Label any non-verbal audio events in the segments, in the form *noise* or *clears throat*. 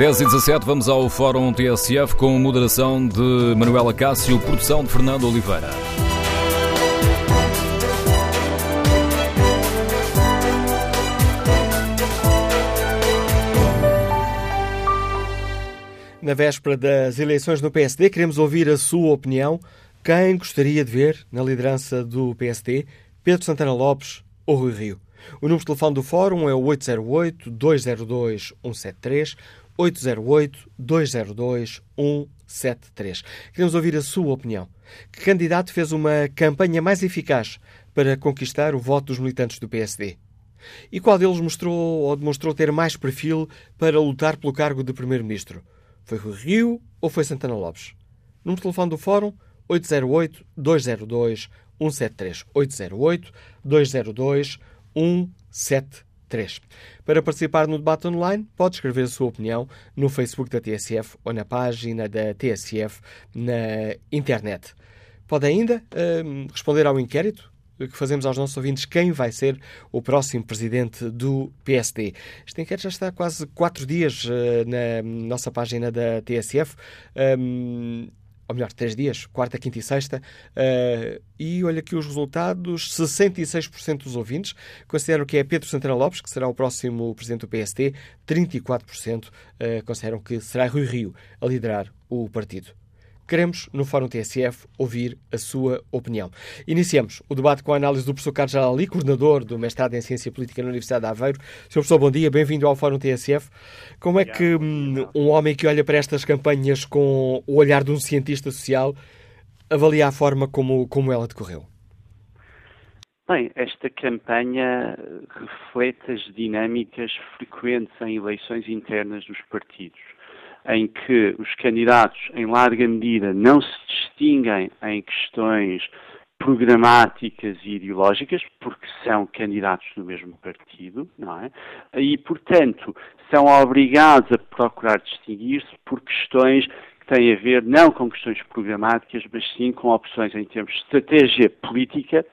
10 e 17, vamos ao Fórum TSF com moderação de Manuela Cássio, produção de Fernando Oliveira. Na véspera das eleições no PSD, queremos ouvir a sua opinião. Quem gostaria de ver na liderança do PSD? Pedro Santana Lopes ou Rui Rio? O número de telefone do Fórum é o 808-202-173, 808-202-173. Queremos ouvir a sua opinião. Que candidato fez uma campanha mais eficaz para conquistar o voto dos militantes do PSD? E qual deles mostrou ou demonstrou ter mais perfil para lutar pelo cargo de Primeiro-Ministro? Foi Rui Rio ou foi Santana Lopes? Número de telefone do Fórum 808-202-173. 808-202-173. Para participar no debate online, pode escrever a sua opinião no Facebook da TSF ou na página da TSF na internet. Pode ainda hum, responder ao inquérito que fazemos aos nossos ouvintes quem vai ser o próximo presidente do PSD. Este inquérito já está há quase quatro dias uh, na nossa página da TSF. Um, ou melhor, três dias, quarta, quinta e sexta, uh, e olha aqui os resultados: 66% dos ouvintes consideram que é Pedro Santana Lopes que será o próximo presidente do PST, 34% uh, consideram que será Rui Rio a liderar o partido. Queremos, no Fórum TSF, ouvir a sua opinião. Iniciamos o debate com a análise do professor Carlos Jalali, coordenador do mestrado em Ciência Política na Universidade de Aveiro. Sr. Professor, bom dia, bem-vindo ao Fórum TSF. Como é que hum, um homem que olha para estas campanhas com o olhar de um cientista social avalia a forma como, como ela decorreu? Bem, esta campanha reflete as dinâmicas frequentes em eleições internas dos partidos em que os candidatos, em larga medida, não se distinguem em questões programáticas e ideológicas, porque são candidatos do mesmo partido, não é? E, portanto, são obrigados a procurar distinguir-se por questões que têm a ver não com questões programáticas, mas sim com opções em termos de estratégia política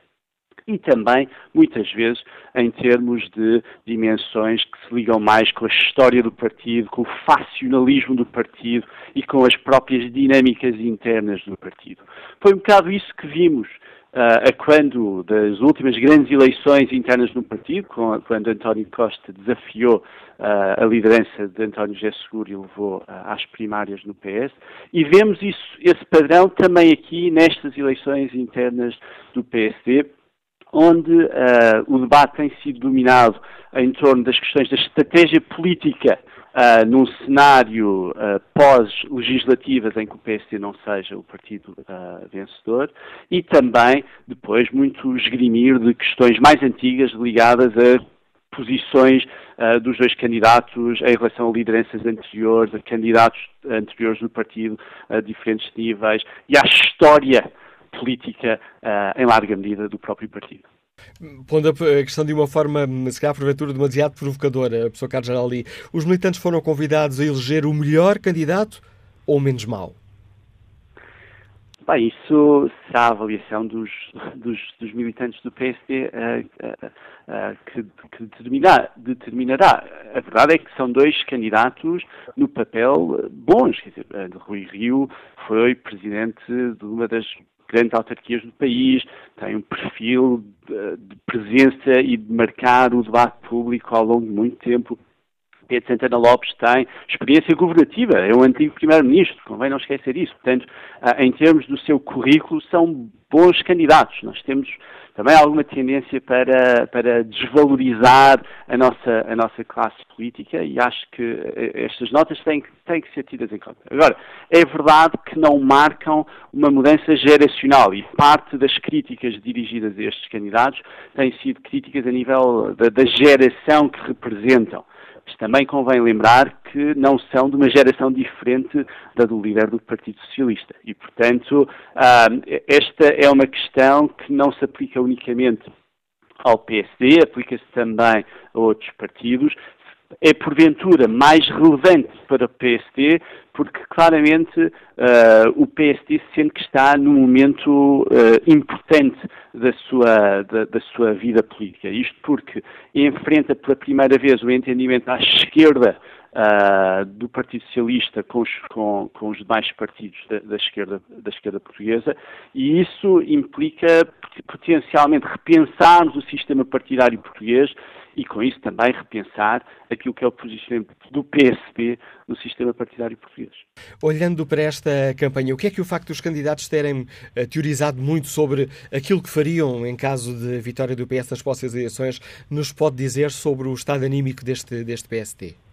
e também, muitas vezes, em termos de dimensões que se ligam mais com a história do partido, com o facionalismo do partido e com as próprias dinâmicas internas do partido. Foi um bocado isso que vimos uh, a quando das últimas grandes eleições internas no partido, quando António Costa desafiou uh, a liderança de António José Seguro e levou uh, às primárias no PS, e vemos isso, esse padrão também aqui nestas eleições internas do PSD, onde uh, o debate tem sido dominado em torno das questões da estratégia política uh, num cenário uh, pós-legislativas em que o PSD não seja o partido vencedor e também depois muito esgrimir de questões mais antigas ligadas a posições uh, dos dois candidatos em relação a lideranças anteriores, a candidatos anteriores do partido a diferentes níveis e à história política, uh, em larga medida, do próprio partido. Pondo a questão de uma forma, se calhar porventura demasiado provocadora, a pessoa Carlos Geraldi, os militantes foram convidados a eleger o melhor candidato ou o menos mau? Bem, isso será a avaliação dos, dos, dos militantes do PSD uh, uh, uh, que, que determinar, determinará. A verdade é que são dois candidatos no papel bons. Quer dizer, Rui Rio foi presidente de uma das grandes autarquias do país, tem um perfil de, de presença e de marcar o debate público ao longo de muito tempo. Pedro Santana Lopes tem experiência governativa, é um antigo primeiro-ministro, convém não esquecer isso. Portanto, ah, em termos do seu currículo, são bons candidatos. Nós temos também alguma tendência para, para desvalorizar a nossa, a nossa classe política e acho que eh, estas notas têm, têm que ser tidas em conta. Agora, é verdade que não marcam uma mudança geracional e parte das críticas dirigidas a estes candidatos têm sido críticas a nível da, da geração que representam. Também convém lembrar que não são de uma geração diferente da do líder do Partido Socialista. E, portanto, ah, esta é uma questão que não se aplica unicamente ao PSD, aplica-se também a outros partidos, é porventura mais relevante para o PSD, porque claramente uh, o PSD sente que está num momento uh, importante da sua, da, da, sua vida política. Isto porque enfrenta pela primeira vez o entendimento à esquerda uh, do Partido Socialista com os, com, com os demais partidos da, da, esquerda, da esquerda portuguesa, e isso implica potencialmente repensarmos o sistema partidário português e, com isso, também repensar aquilo que é o posicionamento do PSP no sistema partidário português. Olhando para esta campanha, o que é que o facto dos candidatos terem uh, teorizado muito sobre aquilo que fariam em caso de vitória do PS nas próximas eleições nos pode dizer sobre o estado anímico deste, deste PST?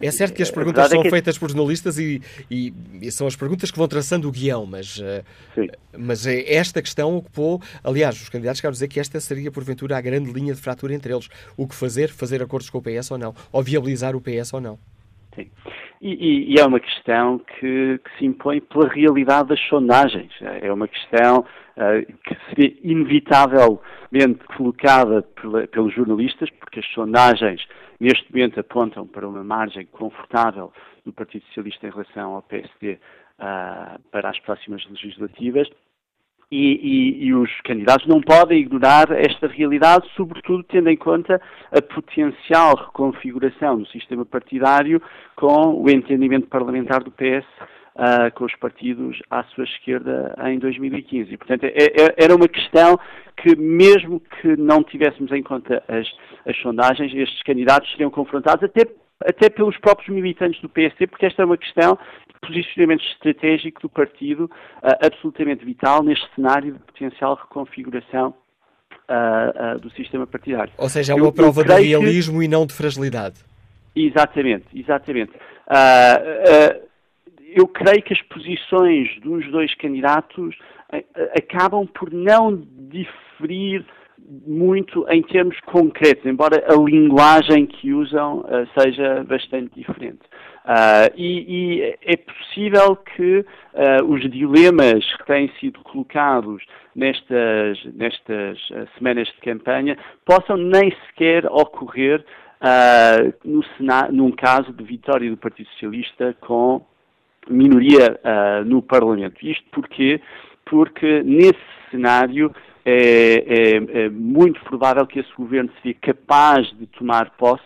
É certo que as perguntas são é que... feitas por jornalistas e, e, e, são as perguntas que vão traçando o guião, mas, uh, mas é esta questão ocupou. Aliás, os candidatos querem dizer que esta seria, porventura, a grande linha de fratura entre eles. O que fazer? Fazer acordos com o PS ou não? Ou viabilizar o PS ou não? Sim. E, e, é uma questão que, que, se impõe pela realidade das sondagens. É uma questão uh, que seria inevitavelmente colocada pela, pelos jornalistas, porque as sondagens neste momento apontam para uma margem confortável do Partido Socialista em relação ao PSD uh, ah, para as próximas legislativas. E, e, e, os candidatos não podem ignorar esta realidade, sobretudo tendo em conta a potencial reconfiguração do sistema partidário com o entendimento parlamentar do PS uh, com os partidos à sua esquerda em 2015. E, portanto, é, é, era uma questão que, mesmo que não tivéssemos em conta as, as sondagens, estes candidatos seriam confrontados até, até pelos próprios militantes do PSD, porque esta é uma questão de posicionamento estratégico do partido uh, absolutamente vital neste cenário de potencial reconfiguração Uh, uh, do sistema partidário. Ou seja, é uma eu, prova eu de realismo que... e não de fragilidade. Exatamente, exatamente. Eu creio que as posições dos dois candidatos eh, eh, acabam por não diferir muito em termos concretos, embora a linguagem que usam uh, seja bastante diferente. Uh, e, e, é possível que uh, os dilemas que têm sido colocados nestas, nestas semanas de campanha possam nem sequer ocorrer no num caso de vitória do Partido Socialista com minoria uh, no Parlamento. Isto porquê? Porque nesse cenário é, é, é, muito provável que esse governo seria capaz de tomar posse,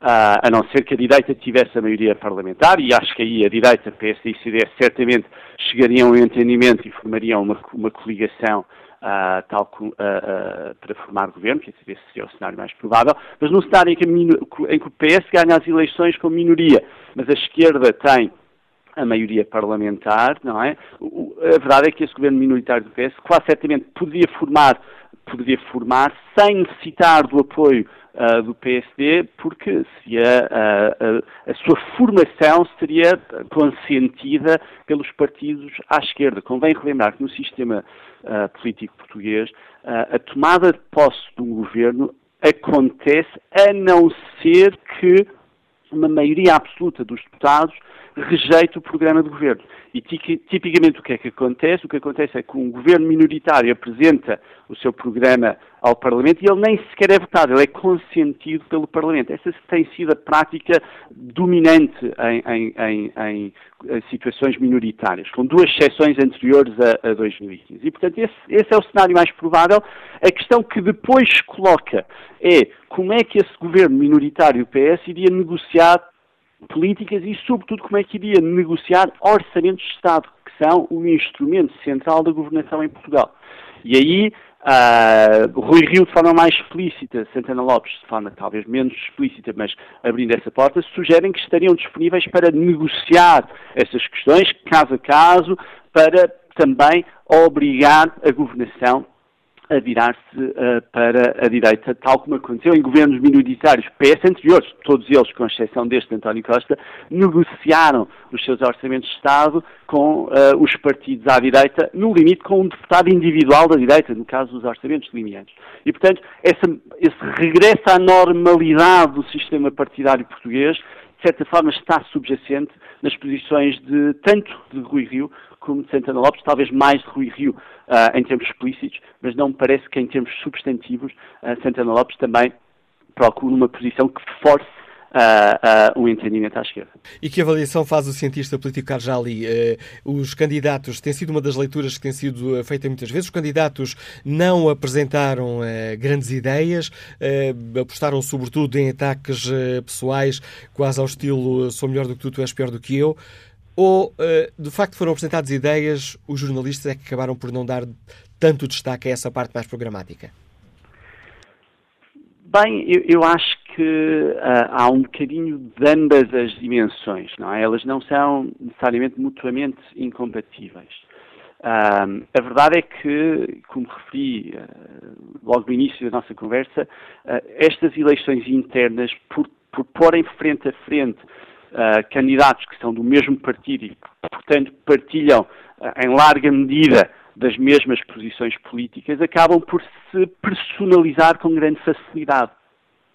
uh, a não ser que a direita tivesse a maioria parlamentar, e acho que aí a direita, PSD e CDS, certamente chegariam a um entendimento e formariam uma, uma coligação Uh, tal uh, uh, para formar governo, que esse seria o cenário mais provável, mas num cenário em que, em que o PS ganha as eleições com minoria, mas a esquerda tem a maioria parlamentar, não é? A verdade é que esse governo minoritário do PS quase certamente poderia formar, poderia formar sem necessitar do apoio uh, do PSD, porque uh, a, a sua formação seria consentida pelos partidos à esquerda. Convém relembrar que no sistema uh, político português a tomada de posse de um governo acontece a não ser que uma maioria absoluta dos deputados rejeita o programa de governo. E tipicamente o que é que acontece? O que acontece é que um governo minoritário apresenta o seu programa ao Parlamento e ele nem sequer é votado, ele é consentido pelo Parlamento. Essa tem sido a prática dominante em, em, em, em situações minoritárias, com duas exceções anteriores a, a 2015. E, portanto, esse, esse, é o cenário mais provável. A questão que depois coloca é como é que esse governo minoritário, o PS, iria negociar políticas e, sobretudo, como é que iria negociar orçamentos de Estado, que são o instrumento central da governação em Portugal. E aí, uh, Rui Rio, de forma mais explícita, Santana Lopes, de forma talvez menos explícita, mas abrindo essa porta, sugerem que estariam disponíveis para negociar essas questões, caso a caso, para também obrigar a governação a virar-se uh, para a direita, tal como aconteceu em governos minoritários PS anteriores, todos eles, com exceção deste António Costa, negociaram os seus orçamentos de Estado com uh, os partidos à direita, no limite com um deputado individual da direita, no caso dos orçamentos limianos. E, portanto, essa, esse regresso à normalidade do sistema partidário português, de certa forma, está subjacente nas posições de tanto de Rui Rio como de Santana Lopes, talvez mais de Rui Rio uh, em termos explícitos, mas não me parece que em termos substantivos uh, Santana Lopes também procure uma posição que force uh, uh, um entendimento à esquerda. E que avaliação faz o cientista político Carjali? Uh, os candidatos, tem sido uma das leituras que tem sido feita muitas vezes, os candidatos não apresentaram grandes ideias, apostaram sobretudo em ataques pessoais, quase ao estilo sou melhor do que tu, tu és pior do que eu. Ou, de facto, foram apresentadas ideias, os jornalistas é que acabaram por não dar tanto destaque a essa parte mais programática? Bem, eu, eu acho que uh, há um bocadinho de ambas as dimensões, não é? Elas não são necessariamente mutuamente incompatíveis. Uh, a verdade é que, como referi uh, logo no início da nossa conversa, estas eleições internas, por, por frente a frente candidatos que são do mesmo partido e, portanto, partilham em larga medida das mesmas posições políticas acabam por se personalizar com grande facilidade.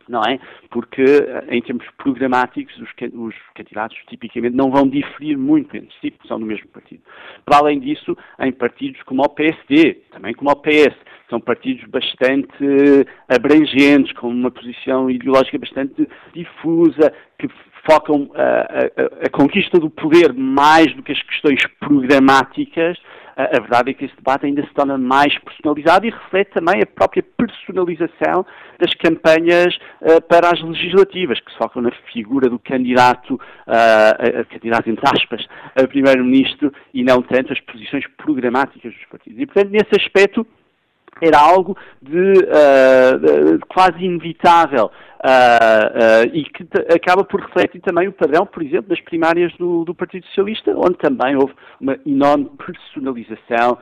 Não é? Porque, eh, em termos programáticos, os, os candidatos tipicamente não vão diferir muito entre si, porque são do mesmo partido. Para além disso, em partidos como o PSD, também como o PS, são partidos bastante abrangentes, com uma posição ideológica bastante difusa, que focam a, a, a, conquista do poder mais do que as questões programáticas, a, verdade é que esse debate ainda se torna mais personalizado e reflete também a própria personalização das campanhas uh, para as legislativas, que se focam na figura do candidato, uh, a, candidato entre aspas, a primeiro-ministro e não tanto as posições programáticas dos partidos. E, portanto, nesse aspecto, era algo de, uh, de quase inevitável uh, uh, e que acaba por refletir também o padrão, por exemplo, das primárias do, do Partido Socialista, onde também houve uma enorme personalização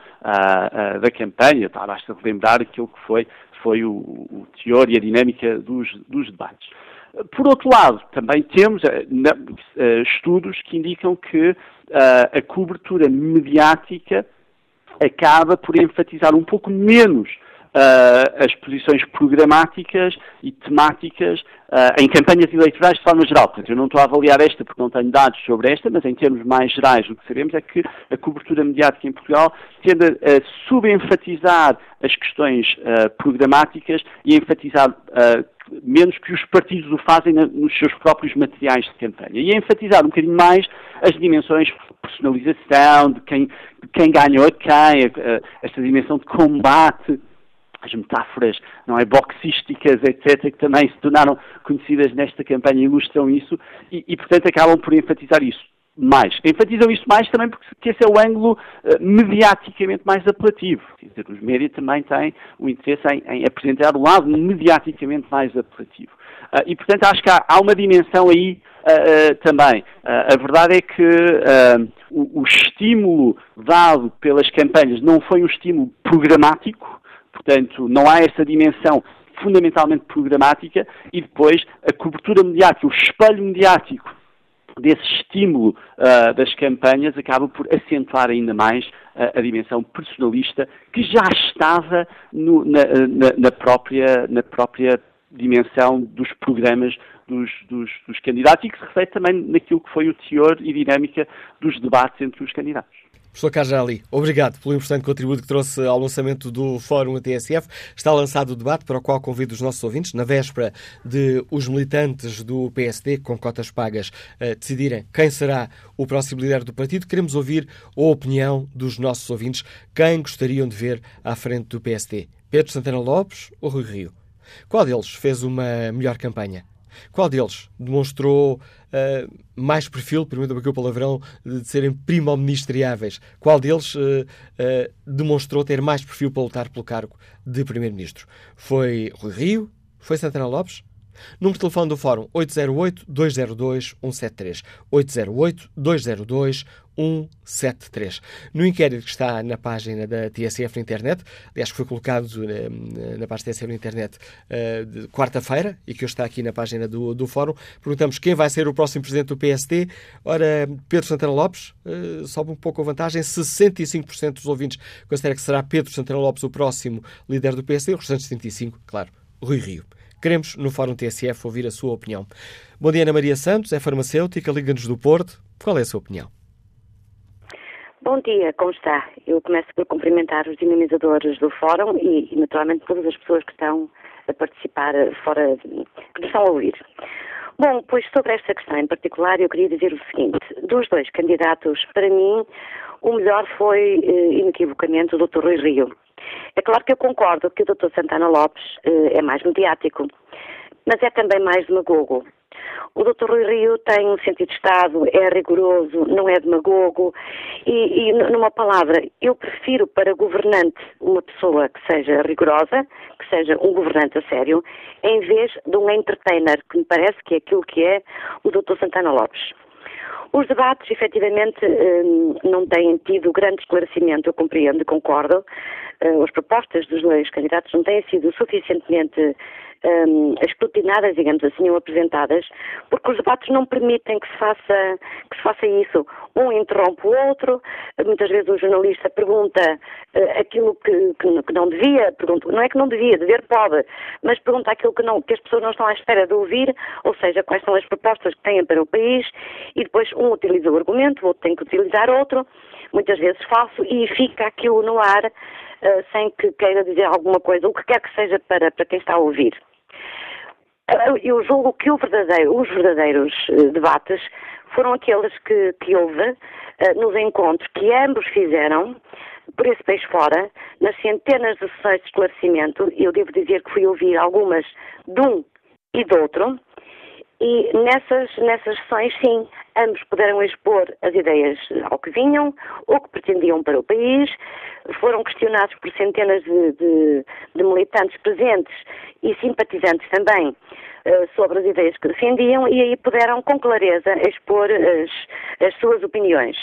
da campanha. Tá, basta lembrar aquilo que foi, foi o, o teor e a dinâmica dos, dos debates. Por outro lado, também temos estudos que indicam que a cobertura mediática acaba por enfatizar um pouco menos uh, as posições programáticas e temáticas uh, em campanhas eleitorais de forma geral. Portanto, eu não estou a avaliar esta porque não tenho dados sobre esta, mas em termos mais gerais, o que sabemos é que a cobertura mediática em Portugal tende a subenfatizar as questões uh, programáticas e a enfatizar menos que os partidos o fazem nos seus próprios materiais de campanha. E a enfatizar um bocadinho mais as dimensões de personalização, de quem, de quem ganhou a quem, esta dimensão de combate as metáforas não é, boxísticas, etc., que também se tornaram conhecidas nesta campanha ilustram isso e, e portanto, acabam por enfatizar isso mais. Enfatizam isso mais também porque esse é o ângulo uh, mediaticamente mais apelativo. Quer dizer, os médias também têm o interesse em, em, apresentar o lado mediaticamente mais apelativo. Uh, e, portanto, acho que há, há uma dimensão aí uh, também. a verdade é que o, o estímulo dado pelas campanhas não foi um estímulo programático, Portanto, não há essa dimensão fundamentalmente programática e depois a cobertura mediática, o espelho mediático desse estímulo uh, das campanhas acaba por acentuar ainda mais uh, a dimensão personalista que já estava no, na, na, na, própria, na própria dimensão dos programas dos, dos, dos candidatos e que se reflete também naquilo que foi o teor e dinâmica dos debates entre os candidatos. Professor Cajali, obrigado pelo importante contributo que trouxe ao lançamento do Fórum TSF. Está lançado o debate para o qual convido os nossos ouvintes, na véspera de os militantes do PSD, com cotas pagas, decidirem quem será o próximo líder do partido. Queremos ouvir a opinião dos nossos ouvintes. Quem gostariam de ver à frente do PSD? Pedro Santana Lopes ou Rui Rio? Qual deles fez uma melhor campanha? Qual deles demonstrou uh, mais perfil, permitam-me aqui o palavrão, de serem primo-ministriáveis? Qual deles uh, uh, demonstrou ter mais perfil para lutar pelo cargo de Primeiro-Ministro? Foi Rui Rio? Foi Santana Lopes? Número de telefone do Fórum 808-202-173. 808-202-173. No inquérito que está na página da TSF na internet, aliás, que foi colocado na, na página da TSF na internet uh, quarta-feira e que hoje está aqui na página do, do Fórum, perguntamos quem vai ser o próximo presidente do PSD. Ora, Pedro Santana Lopes uh, sobe um pouco a vantagem. 65% dos ouvintes considera que será Pedro Santana Lopes o próximo líder do PSD. Os restantes 75%, claro, Rui Rio. Queremos, no Fórum TSF, ouvir a sua opinião. Bom dia, Ana Maria Santos, é farmacêutica, liga-nos do Porto. Qual é a sua opinião? Bom dia, como está? Eu começo por cumprimentar os dinamizadores do Fórum e, naturalmente, todas as pessoas que estão a participar fora, que nos estão a ouvir. Bom, pois sobre esta questão em particular, eu queria dizer o seguinte: dos dois candidatos, para mim, o melhor foi, eh, inequivocamente, o Dr. Rui Rio. É claro que eu concordo que o Dr. Santana Lopes eh, é mais mediático, mas é também mais demagogo. O Dr. Rui Rio tem um sentido de Estado, é rigoroso, não é demagogo e, e, numa palavra, eu prefiro para governante uma pessoa que seja rigorosa, que seja um governante a sério, em vez de um entertainer, que me parece que é aquilo que é o Dr. Santana Lopes. Os debates, efetivamente, hum, não têm tido grande esclarecimento, eu compreendo concordo. Hum, as propostas dos dois candidatos não têm sido suficientemente um, escrutinadas, digamos assim, ou apresentadas, porque os debates não permitem que se faça, que se faça isso. Um interrompe o outro, muitas vezes o jornalista pergunta uh, aquilo que, que, que, não devia, pergunta, não é que não devia, dever pode, mas pergunta aquilo que, não, que as pessoas não estão à espera de ouvir, ou seja, quais são as propostas que têm para o país, e depois um utiliza o argumento, o outro tem que utilizar outro, muitas vezes falso, e fica aquilo no ar uh, sem que queira dizer alguma coisa, o que quer que seja para, para quem está a ouvir. Uh, eu julgo que verdadeiro, os verdadeiros uh, debates foram aqueles que, que houve nos encontros que ambos fizeram, por esse país fora, nas centenas de sessões de esclarecimento, eu devo dizer que fui ouvir algumas de um e do outro, e nessas, nessas sessões, sim, ambos puderam expor as ideias ao que vinham, ou que pretendiam para o país, foram questionados por centenas de, de, de militantes presentes e simpatizantes também uh, sobre as ideias que defendiam e aí puderam com clareza expor as, as suas opiniões.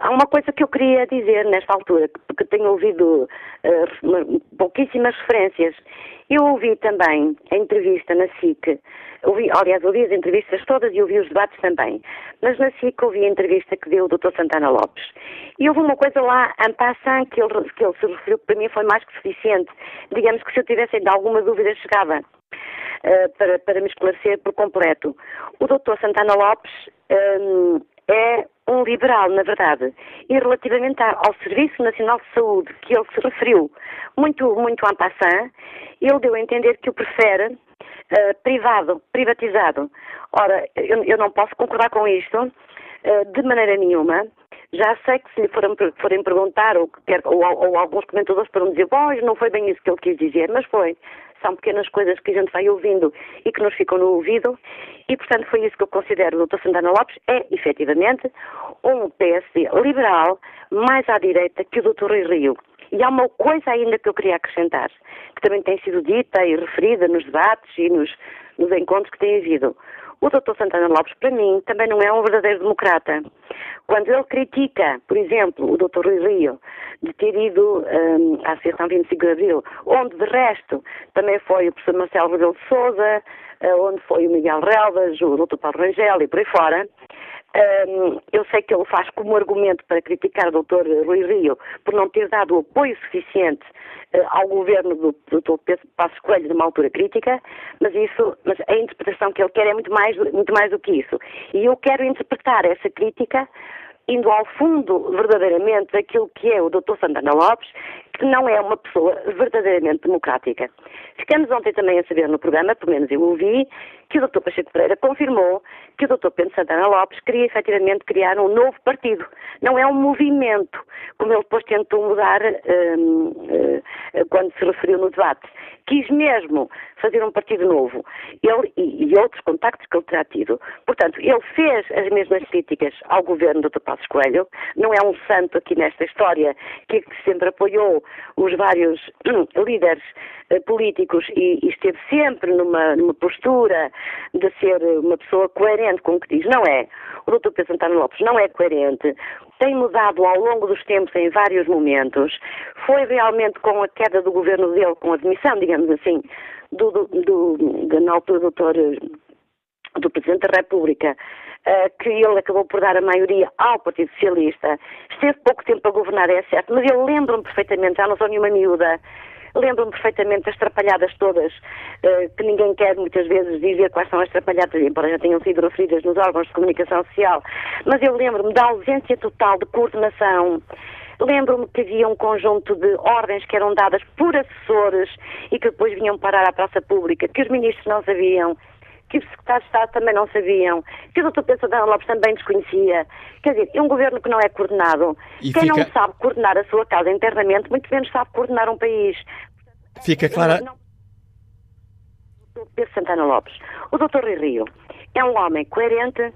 Há uma coisa que eu queria dizer nesta altura, porque tenho ouvido uh, pouquíssimas referências. Eu ouvi também a entrevista na SIC, ouvi, aliás, ouvi as entrevistas todas e ouvi os debates também, mas na SIC ouvi a entrevista que deu o Dr. Santana Lopes. E houve uma coisa lá, en passant, que ele, que ele se referiu, que para mim foi mais que suficiente. Digamos que se eu tivesse ainda alguma dúvida, chegava. Uh, para, para me esclarecer por completo. O Dr. Santana Lopes um, é um liberal, na verdade. E relativamente ao Serviço Nacional de Saúde, que ele se referiu muito, muito en passant, ele deu a entender que o prefere uh, privado, privatizado. Ora, eu, eu, não posso concordar com isto uh, de maneira nenhuma. Já sei que se lhe forem, forem perguntar, ou, ou, ou, alguns comentadores foram dizer, pois, não foi bem isso que ele quis dizer, mas foi são pequenas coisas que a gente vai ouvindo e que nos ficam no ouvido, e portanto foi isso que eu considero o Dr. Santana Lopes, é efetivamente um PSD liberal mais à direita que o Dr. Rui Rio. E há uma coisa ainda que eu queria acrescentar, que também tem sido dita e referida nos debates e nos, nos encontros que tem havido. O Dr. Santana Lopes, para mim, também não é um verdadeiro democrata. Quando ele critica, por exemplo, o Dr. Rui Rio, de ter ido um, à Associação 25 de Abril, onde, de resto, também foi o professor Marcelo Rebelo de Souza, uh, onde foi o Miguel Relvas, o Dr. Paulo Rangel e por aí fora, um, eu sei que ele faz como argumento para criticar o Dr. Rui Rio por não ter dado o apoio suficiente uh, ao governo do, do Dr. Passos Coelho numa altura crítica, mas isso, mas a interpretação que ele quer é muito mais, muito mais do que isso. E eu quero interpretar essa crítica indo ao fundo verdadeiramente daquilo que é o Dr. Santana Lopes, que não é uma pessoa verdadeiramente democrática. Ficamos ontem também a saber no programa, pelo menos eu ouvi, que o Dr. Pacheco Pereira confirmou que o Dr. Pedro Santana Lopes queria efetivamente criar um novo partido. Não é um movimento, como ele depois tentou mudar um, uh, eh, quando se referiu no debate. Quis mesmo fazer um partido novo. Ele e, e, outros contactos que ele terá tido. Portanto, ele fez as mesmas críticas ao governo do Dr. Passos Coelho. Não é um santo aqui nesta história que sempre apoiou os vários *clears throat* líderes uh, políticos e, e, esteve sempre numa, numa postura de ser uma pessoa coerente com o que diz. Não é. O Dr. Pedro Santana Lopes não é coerente. Tem mudado ao longo dos tempos em vários momentos. Foi realmente com a queda do governo dele, com a demissão, digamos assim, do, do, do, do doutor do Presidente da República, uh, que ele acabou por dar a maioria ao Partido Socialista. Esteve pouco tempo a governar, é certo, mas eu lembro-me perfeitamente, já não sou nenhuma miúda, lembro-me perfeitamente das trapalhadas todas, uh, que ninguém quer muitas vezes dizer quais são as trapalhadas, embora já tenham sido referidas nos órgãos de comunicação social, mas eu lembro-me da ausência total de coordenação. Lembro-me que havia um conjunto de ordens que eram dadas por assessores e que depois vinham parar à praça pública, que os ministros não sabiam, que os secretários de Estado também não sabiam, que o doutor Pedro Santana Lopes também desconhecia. Quer dizer, é um governo que não é coordenado. E Quem fica- não sabe coordenar a sua casa internamente, muito menos sabe coordenar um país. Fica clara. Não- não- Pedro Santana Lopes. O doutor Rui Rio é um homem coerente,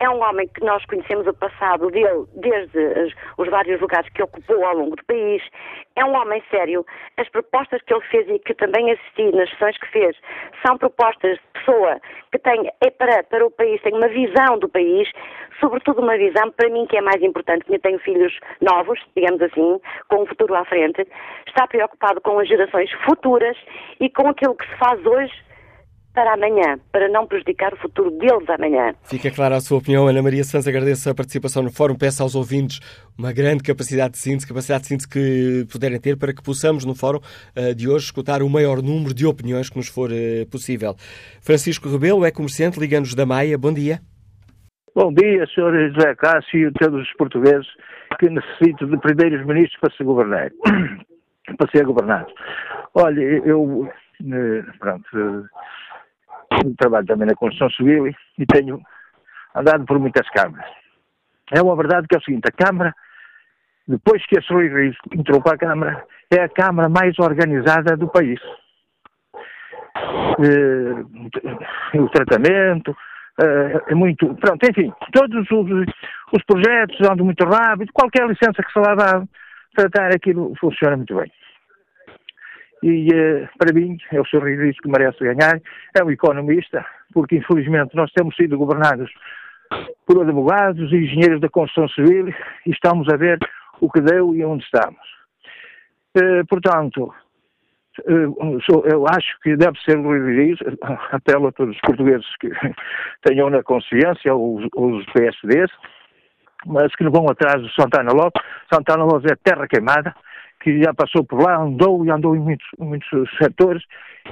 é um homem que nós conhecemos o passado dele, desde os vários lugares que ocupou ao longo do país. É um homem sério. As propostas que ele fez e que também assisti nas sessões que fez são propostas de pessoa que tem, é para, para o país, tem uma visão do país, sobretudo uma visão, para mim, que é mais importante, que eu tenho filhos novos, digamos assim, com um futuro à frente, está preocupado com as gerações futuras e com aquilo que se faz hoje para amanhã, para não prejudicar o futuro deles amanhã. Fica clara a sua opinião. Ana Maria Santos, agradeço a participação no fórum. Peço aos ouvintes uma grande capacidade de síntese, capacidade de síntese que puderem ter para que possamos, no fórum eh, de hoje, escutar o maior número de opiniões que nos for eh, possível. Francisco Rebelo é comerciante, liga-nos da Maia. Bom dia. Bom dia, Sr. José Cássio e todos os portugueses que necessitam de primeiros ministros para se governar, *coughs* para ser governados. Olha, eu, eh, pronto, trabalho também na construção civil e tenho andado por muitas câmaras. É uma verdade que é o seguinte, a Câmara, depois que a Rui Rios entrou para a Câmara, é a Câmara mais organizada do país. Eh, o tratamento, eh, é muito. Pronto, enfim, todos os, os projetos andam muito rápido, qualquer licença que se lá dá, tratar aquilo funciona muito bem. E eh, para mim, é o Sr. Rodrigues que merece ganhar, é um economista, porque infelizmente nós temos sido governados por advogados e engenheiros da construção civil e estamos a ver o que deu e onde estamos. Eh, portanto, eh, eu acho que deve ser o Rui Rodrigues, apelo a todos os portugueses que *laughs* tenham na consciência, os, os PSDs, mas que não vão atrás do Santana Lopes. Santana Lopes é terra queimada, que já passou por lá, andou e andou em muitos, muitos setores,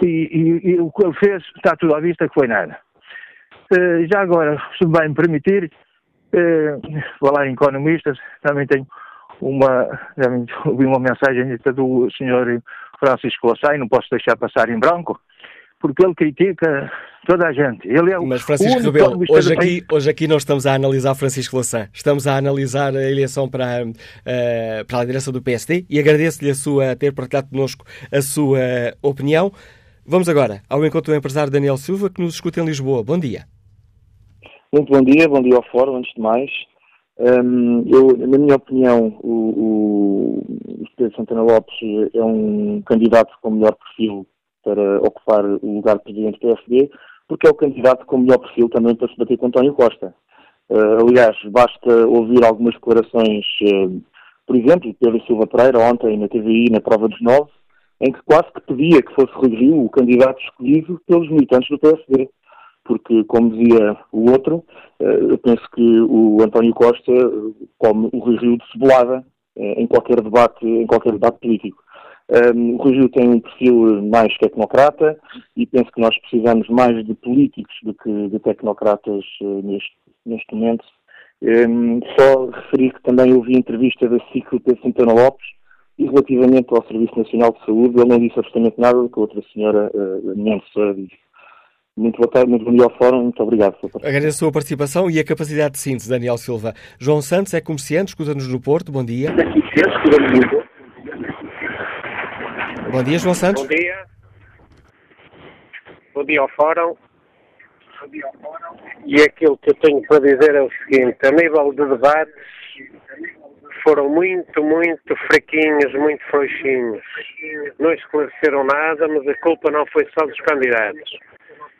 e, e- e o que ele fez está tudo à vista que foi nada. Eh, já agora, se me vai me permitir, eh, falar em economistas, também tenho uma, também *laughs* ouvi uma mensagem do senhor Francisco Lassai, não posso deixar passar em branco, porque ele critica toda a gente. Ele é o Mas Francisco Rebelo, hoje aqui, hoje aqui não estamos a analisar Francisco Lassan, estamos a analisar a eleição para, eh, para a liderança do PSD e agradeço-lhe a sua ter partilhado connosco a sua opinião. Vamos agora ao encontro do empresário Daniel Silva, que nos escuta em Lisboa. Bom dia. Muito bom dia, bom dia ao Fórum, antes de mais. Hum, eu, na minha opinião, o, o, o Pedro Santana Lopes é um candidato com melhor perfil para ocupar o lugar de presidente do PSD, porque é o candidato com melhor perfil também para se bater com António Costa. Uh, aliás, basta ouvir algumas declarações, uh, por exemplo, de Pedro Silva Pereira, ontem na TVI, na prova dos nove, em que quase que pedia que fosse Rui Rio o candidato escolhido pelos militantes do PSD porque, como dizia o outro, eh, eu penso que o António Costa come o Rui Rio de cebolada em qualquer debate, em qualquer debate político. Um, o Rui Rio tem um perfil mais tecnocrata e penso que nós precisamos mais de políticos do que de tecnocratas eh, neste, neste momento. Um, só referir que também ouvi a entrevista da SIC do Pedro Santana Lopes e relativamente ao Serviço Nacional de Saúde, ele não disse absolutamente nada do que a outra senhora, uh, a minha assessora, disse. Muito boa tarde, muito bom dia ao Fórum, muito obrigado. Agradeço a sua participação e a capacidade de síntese, Daniel Silva. João Santos é comerciante, escuta-nos no Porto. Bom dia. Bom dia, João Santos. Bom dia. Bom dia ao Fórum. E aquilo que eu tenho para dizer é o seguinte, a nível de debates foram muito, muito fraquinhos, muito frouxinhos. Não esclareceram nada, mas a culpa não foi só dos candidatos.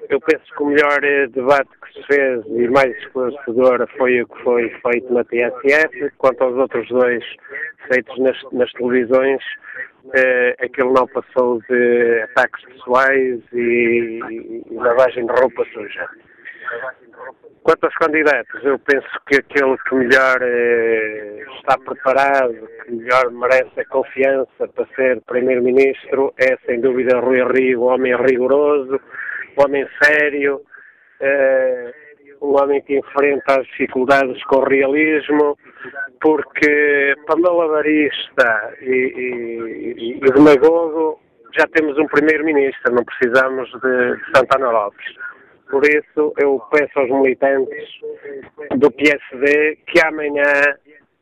Eu penso que o melhor eh, debate que se fez e mais esclarecedor foi o que foi feito na TSF. Quanto aos outros dois feitos nas, nas televisões, eh, aquilo não passou de ataques pessoais e, e lavagem de roupa suja. Quanto aos candidatos, eu penso que aquele que melhor eh, está preparado, que melhor merece a confiança para ser Primeiro-Ministro é, sem dúvida, Rui Rio, homem rigoroso, homem sério, eh, um homem que enfrenta as dificuldades com realismo, porque para malabarista e, e, e demagogo já temos um Primeiro-Ministro, não precisamos de, de Santana Lopes. Por isso, eu peço aos militantes do PSD que amanhã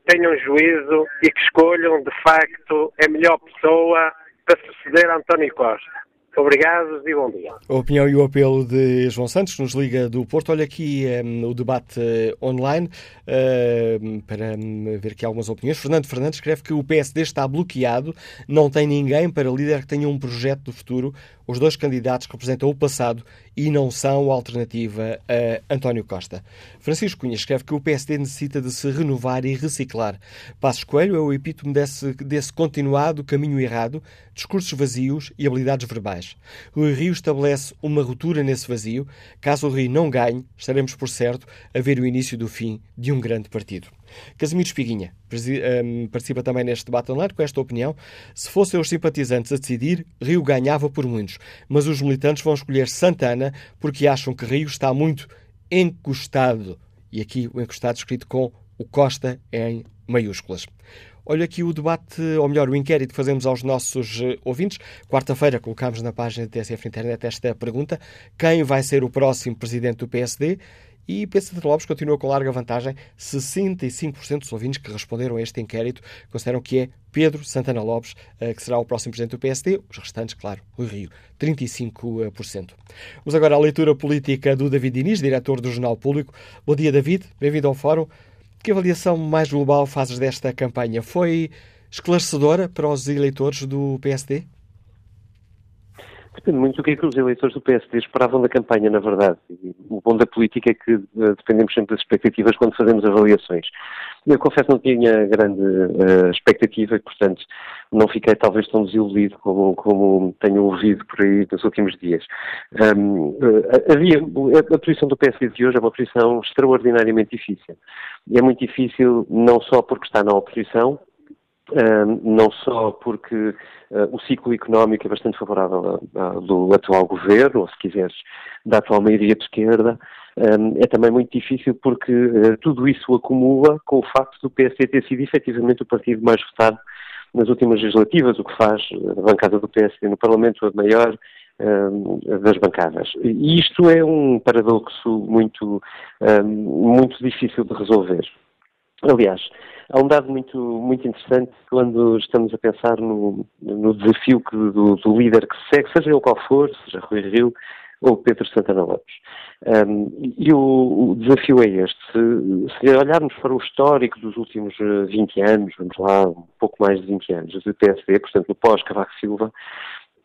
tenham juízo e que escolham, de facto, a melhor pessoa para suceder a António Costa. Obrigado e bom dia. A opinião e o apelo de João Santos, que nos liga do Porto. Olha aqui um, o debate uh, online uh, para ver aqui algumas opiniões. Fernando Fernandes escreve que o PSD está bloqueado, não tem ninguém para líder que tenha um projeto do futuro. Os dois candidatos representam o passado e não são alternativa a António Costa. Francisco Cunha escreve que o PSD necessita de se renovar e reciclar. Passos Coelho é o epítome desse, desse continuado caminho errado, discursos vazios e habilidades verbais. Rui Rio estabelece uma ruptura nesse vazio. Caso o Rio não ganhe, estaremos por certo a ver o início do fim de um grande partido. Casimiro Espiguinha hum, participa também neste debate online com esta opinião. Se fossem os simpatizantes a decidir, Rio ganhava por muitos, mas os militantes vão escolher Santana porque acham que Rio está muito encostado. E aqui o encostado escrito com o Costa em maiúsculas. Olha aqui o debate, ou melhor, o inquérito que fazemos aos nossos eh, ouvintes. Quarta-feira colocámos na página da TSF Internet esta pergunta: quem vai ser o próximo presidente do PSD? E Pedro Lopes continua com larga vantagem. 65% dos ouvintes que responderam a este inquérito consideram que é Pedro Santana Lopes eh, que será o próximo presidente do PSD. Os restantes, claro, Rui Rio, 35%. Vamos agora à leitura política do David Diniz, diretor do Jornal Público. Bom dia, David. Bem-vindo ao Fórum. Que avaliação mais global fazes desta campanha? Foi esclarecedora para os eleitores do PSD? Depende muito do que é que os eleitores do PSD esperavam da campanha, na verdade. O bom da política é que uh, dependemos sempre das expectativas quando fazemos avaliações. Eu confesso que não tinha grande uh, expectativa e, portanto, não fiquei talvez tão desiludido como, como tenho ouvido por aí nos últimos dias. Um, uh, havia, a, a posição do PSD de hoje é uma posição extraordinariamente difícil. E é muito difícil não só porque está na oposição, não só porque uh, o ciclo económico é bastante favorável do atual governo, ou se quiseres, da atual maioria de esquerda, é também muito difícil porque uh, tudo isso acumula com o facto do PSD ter sido efetivamente o partido mais votado nas últimas legislativas, o que faz a bancada do PSD no Parlamento a maior das bancadas. E isto é um paradoxo muito, muito difícil de resolver. Aliás, há um dado muito, muito interessante quando estamos a pensar no, no desafio que, do, do, líder que se segue, seja ele qual for, seja Rui Rio ou Pedro Santana Lopes. Um, e o, o, desafio é este. Se, se, olharmos para o histórico dos últimos 20 eh, anos, vamos lá, um pouco mais de 20 anos, do PSD, portanto, no pós-Cavaco Silva,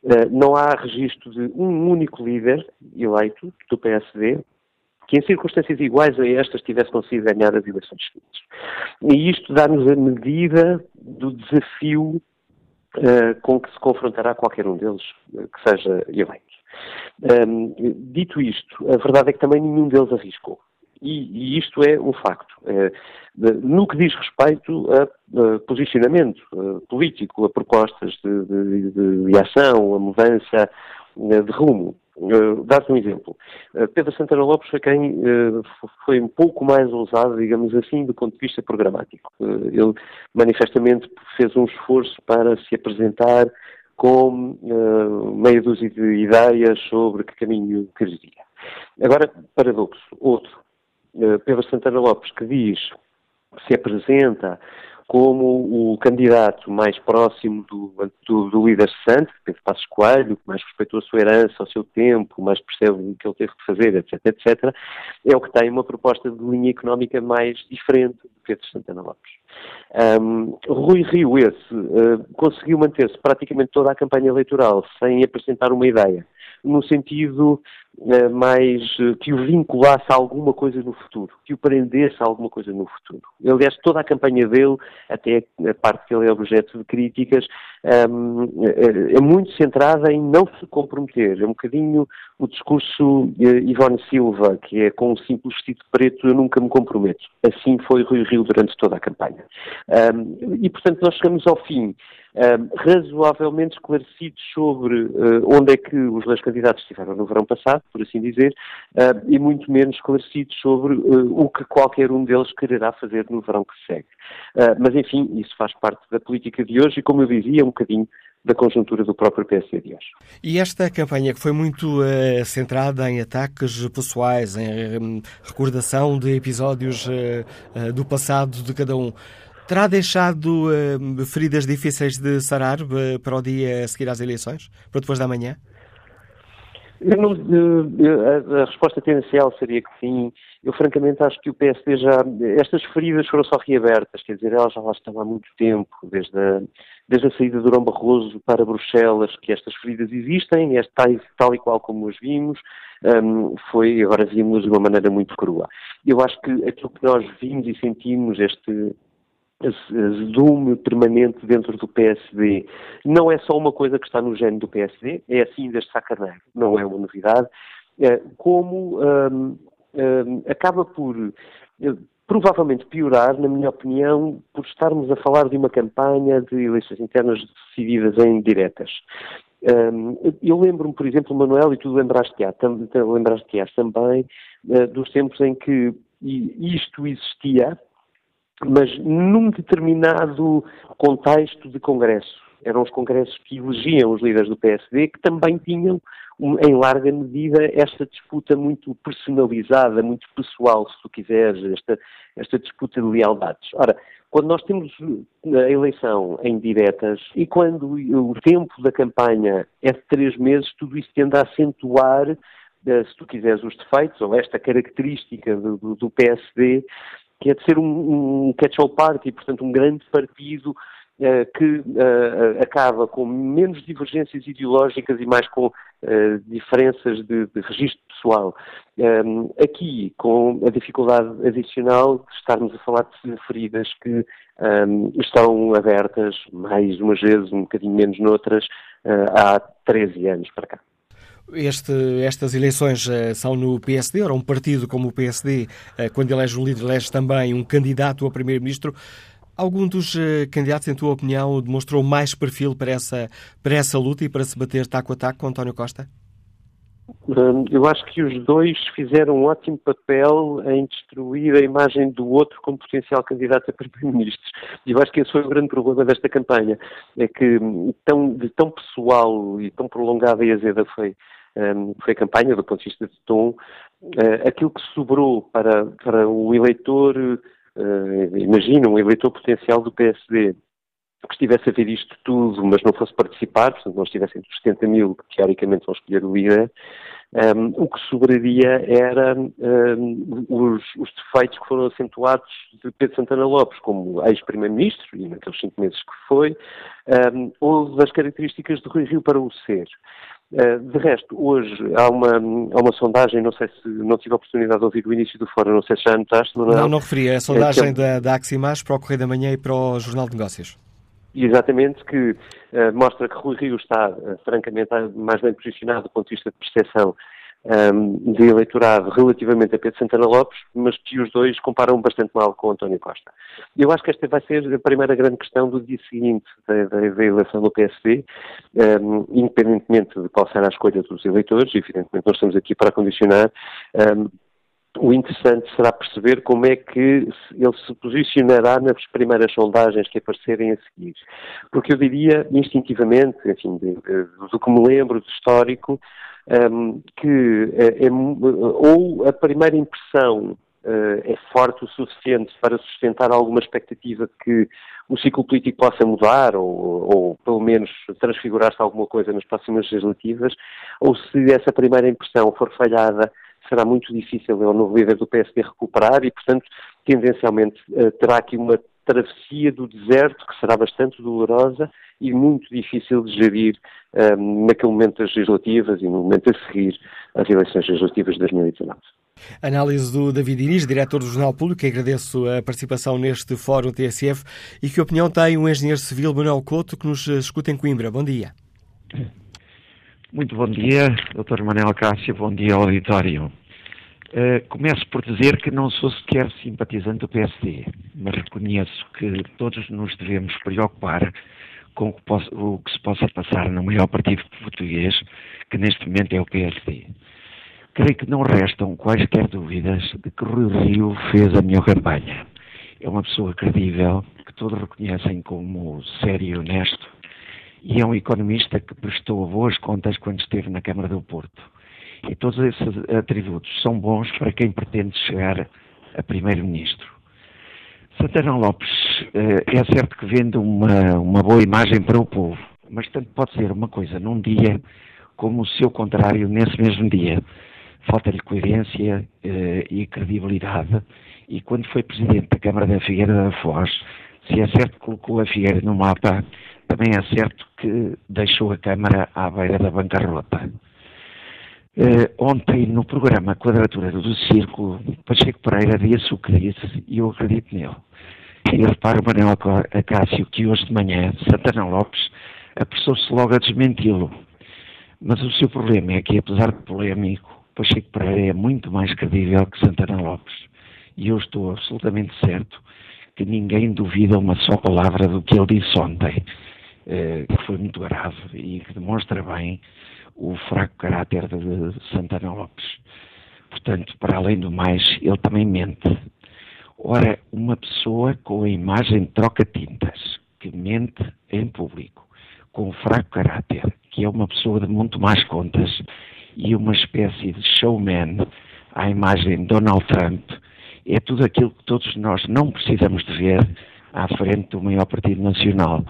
uh, não há registro de um único líder eleito do PSD que em circunstâncias iguais a estas tivesse conseguido ganhar as eleições seguintes. E isto dá-nos a medida do desafio uh, com que se confrontará qualquer um deles uh, que seja eleito. Um, dito isto, a verdade é que também nenhum deles arriscou. E, e isto é um facto. É, no que diz respeito a, posicionamento político, a propostas de, de, de ação, a mudança de rumo. Uh, Dar-te um exemplo. Uh, Pedro Santana Lopes foi quem uh, foi um pouco mais ousado, digamos assim, do ponto de vista programático. Ele manifestamente fez um esforço para se apresentar com meia dúzia de ideias sobre que caminho quereria. Agora, paradoxo, outro. Pedro Santana Lopes que diz, se apresenta como o candidato mais próximo do, do, do líder cessante, Pedro Passos Coelho, que mais respeitou a sua herança, o seu tempo, mais percebe o que ele teve que fazer, etc, etc, é o que tem uma proposta de linha económica mais diferente do Pedro Santana Lopes. Um, Rui Rio, esse, uh, conseguiu manter-se praticamente toda a campanha eleitoral sem apresentar uma ideia no sentido uh, mais uh, que o vinculasse a alguma coisa no futuro, que o prendesse a alguma coisa no futuro. Aliás, toda a campanha dele, até a parte que ele é objeto de críticas, um, é, é, muito centrada em não se comprometer. É um bocadinho o discurso Ivone Silva, que é com um simples vestido preto eu nunca me comprometo. Assim foi Rui Rio durante toda a campanha. Um, e, portanto, nós chegamos ao fim um, razoavelmente esclarecidos sobre onde é que os dois candidatos estiveram no verão passado, por assim dizer, uh, e muito menos esclarecidos sobre uh, o que qualquer um deles quererá fazer no verão que segue. mas, enfim, isso faz parte da política de hoje e, como eu dizia, um bocadinho da conjuntura do próprio PSD de hoje. E esta campanha que foi muito uh, centrada em ataques pessoais, em um, recordação de episódios uh, do passado de cada um, terá deixado feridas difíceis de sarar para o dia a seguir às eleições? Para depois da manhã? Não, a, a, resposta tendencial seria que sim. Eu, francamente, acho que o PSD já. Estas feridas foram só reabertas, quer dizer, elas já lá estão há muito tempo, desde a, desde a saída de Durão Barroso para Bruxelas, que estas feridas existem, tal, tal e qual como as vimos, um, foi, agora vimos de uma maneira muito crua. Eu acho que aquilo que nós vimos e sentimos, este azedume permanente dentro do PSD. Não é só uma coisa que está no gênero do PSD, é assim desde Sacarneiro, não é uma novidade, é, como um, um, acaba por eh, provavelmente piorar, na minha opinião, por estarmos a falar de uma campanha de eleições internas decididas em diretas. Um, eu lembro-me, por exemplo, Manuel, e tu lembraste-te lembraste também, uh, dos tempos em que isto existia, mas num determinado contexto de congresso. Eram os congressos que elegiam os líderes do PSD, que também tinham, em larga medida, esta disputa muito personalizada, muito pessoal, se tu quiseres, esta, esta disputa de lealdades. Ora, quando nós temos a eleição em diretas e quando o tempo da campanha é de três meses, tudo isso tende a acentuar eh, se tu quiseres, os defeitos, ou esta característica do, do, do PSD, que é de ser um, um catch-all party, portanto um grande partido uh, que uh, acaba com menos divergências ideológicas e mais com uh, diferenças de, de registro pessoal. Um, aqui, com a dificuldade adicional de estarmos a falar de feridas que um, estão abertas mais umas vezes, um bocadinho menos noutras, há 13 anos para cá. Este, estas eleições uh, são no PSD, ora, um partido como o PSD, uh, eh, quando elege um líder, elege também um candidato a primeiro-ministro. Algum dos uh, candidatos, em tua opinião, demonstrou mais perfil para essa, para essa luta e para se bater taco a taco com António Costa? Hum, eu acho que os dois fizeram um ótimo papel em destruir a imagem do outro como potencial candidato a primeiro-ministro. E eu acho que esse foi o grande problema desta campanha. É que hum, tão, de tão pessoal e tão prolongada e azeda foi um, foi a campanha, do ponto de vista de tom, uh, aquilo que sobrou para, para o eleitor, uh, imagina, um eleitor potencial do PSD, que estivesse a ver isto tudo, mas não fosse participar, portanto não estivesse entre os 70 mil que teoricamente vão escolher o líder, um, o que sobraria era um, os, os, defeitos que foram acentuados de Pedro Santana Lopes como ex-primeiro-ministro, e naqueles cinco meses que foi, um, ou das características de Rui Rio para o ser. Uh, de resto, hoje há uma, há uma sondagem, não sei se não tive a oportunidade de ouvir o início do fórum, não sei se já notaste. Não, não, não referi, é a sondagem é, da, da Aximaz para o Correio da Manhã e para o Jornal de Negócios. Exatamente, que uh, mostra que Rui Rio está, uh, francamente, mais bem posicionado do ponto de vista de percepção um, de eleitorado relativamente a Pedro Santana Lopes, mas que os dois comparam bastante mal com António Costa. Eu acho que esta vai ser a primeira grande questão do dia seguinte da, da, da eleição do PSD, um, independentemente de qual será a escolha dos eleitores, evidentemente nós estamos aqui para condicionar. Um, o interessante será perceber como é que ele se posicionará nas primeiras sondagens que aparecerem a seguir. Porque eu diria, instintivamente, enfim, de, de, do que me lembro do histórico, um, que é, é, ou a primeira impressão uh, é forte o suficiente para sustentar alguma expectativa de que o ciclo político possa mudar ou, ou pelo menos transfigurar-se alguma coisa nas próximas legislativas, ou se essa primeira impressão for falhada será muito difícil ao novo líder do PSD recuperar e, portanto, tendencialmente eh, terá aqui uma travessia do deserto que será bastante dolorosa e muito difícil de gerir um, ehm, naquele momento das legislativas e no momento a seguir às eleições legislativas de 2019. Análise do David Inês, diretor do Jornal Público, que agradeço a participação neste Fórum TSF e que opinião tem o engenheiro civil Manuel Couto, que nos escuta em Coimbra. Bom dia. *coughs* Muito bom dia, Dr. Manuel Cássio, bom dia ao auditório. Uh, começo por dizer que não sou sequer simpatizante do PSD, mas reconheço que todos nos devemos preocupar com o que, o que, se possa passar no maior partido português, que neste momento é o PSD. Creio que não restam quaisquer dúvidas de que Rui Rio fez a melhor campanha. É uma pessoa credível, que todos reconhecem como sério e honesto, e é um economista que prestou boas contas quando esteve na Câmara do Porto. E todos esses atributos são bons para quem pretende chegar a Primeiro-Ministro. Santana Lopes eh, é certo que vende uma, uma boa imagem para o povo, mas tanto pode ser uma coisa num dia como o seu contrário nesse mesmo dia. Falta-lhe coerência eh, e credibilidade. E quando foi presidente da Câmara da Figueira da Foz, se é certo que colocou a Figueira no mapa, também é certo que deixou a Câmara à beira da bancarrota. Uh, ontem, no programa Quadratura do Círculo, Pacheco Pereira disse o que disse e eu acredito nele. E repara, Manuel Acácio, que hoje de manhã Santana Lopes apressou-se logo a desmenti-lo. Mas o seu problema é que, apesar de polémico, Pacheco Pereira é muito mais credível que Santana Lopes. E eu estou absolutamente certo que ninguém duvida uma só palavra do que ele disse ontem, que foi muito grave e que demonstra bem o fraco caráter de Santana Lopes. Portanto, para além do mais, ele também mente. Ora, uma pessoa com a imagem troca-tintas, que mente em público, com fraco caráter, que é uma pessoa de muito mais contas e uma espécie de showman à imagem de Donald Trump, é tudo aquilo que todos nós não precisamos de ver à frente do maior partido nacional.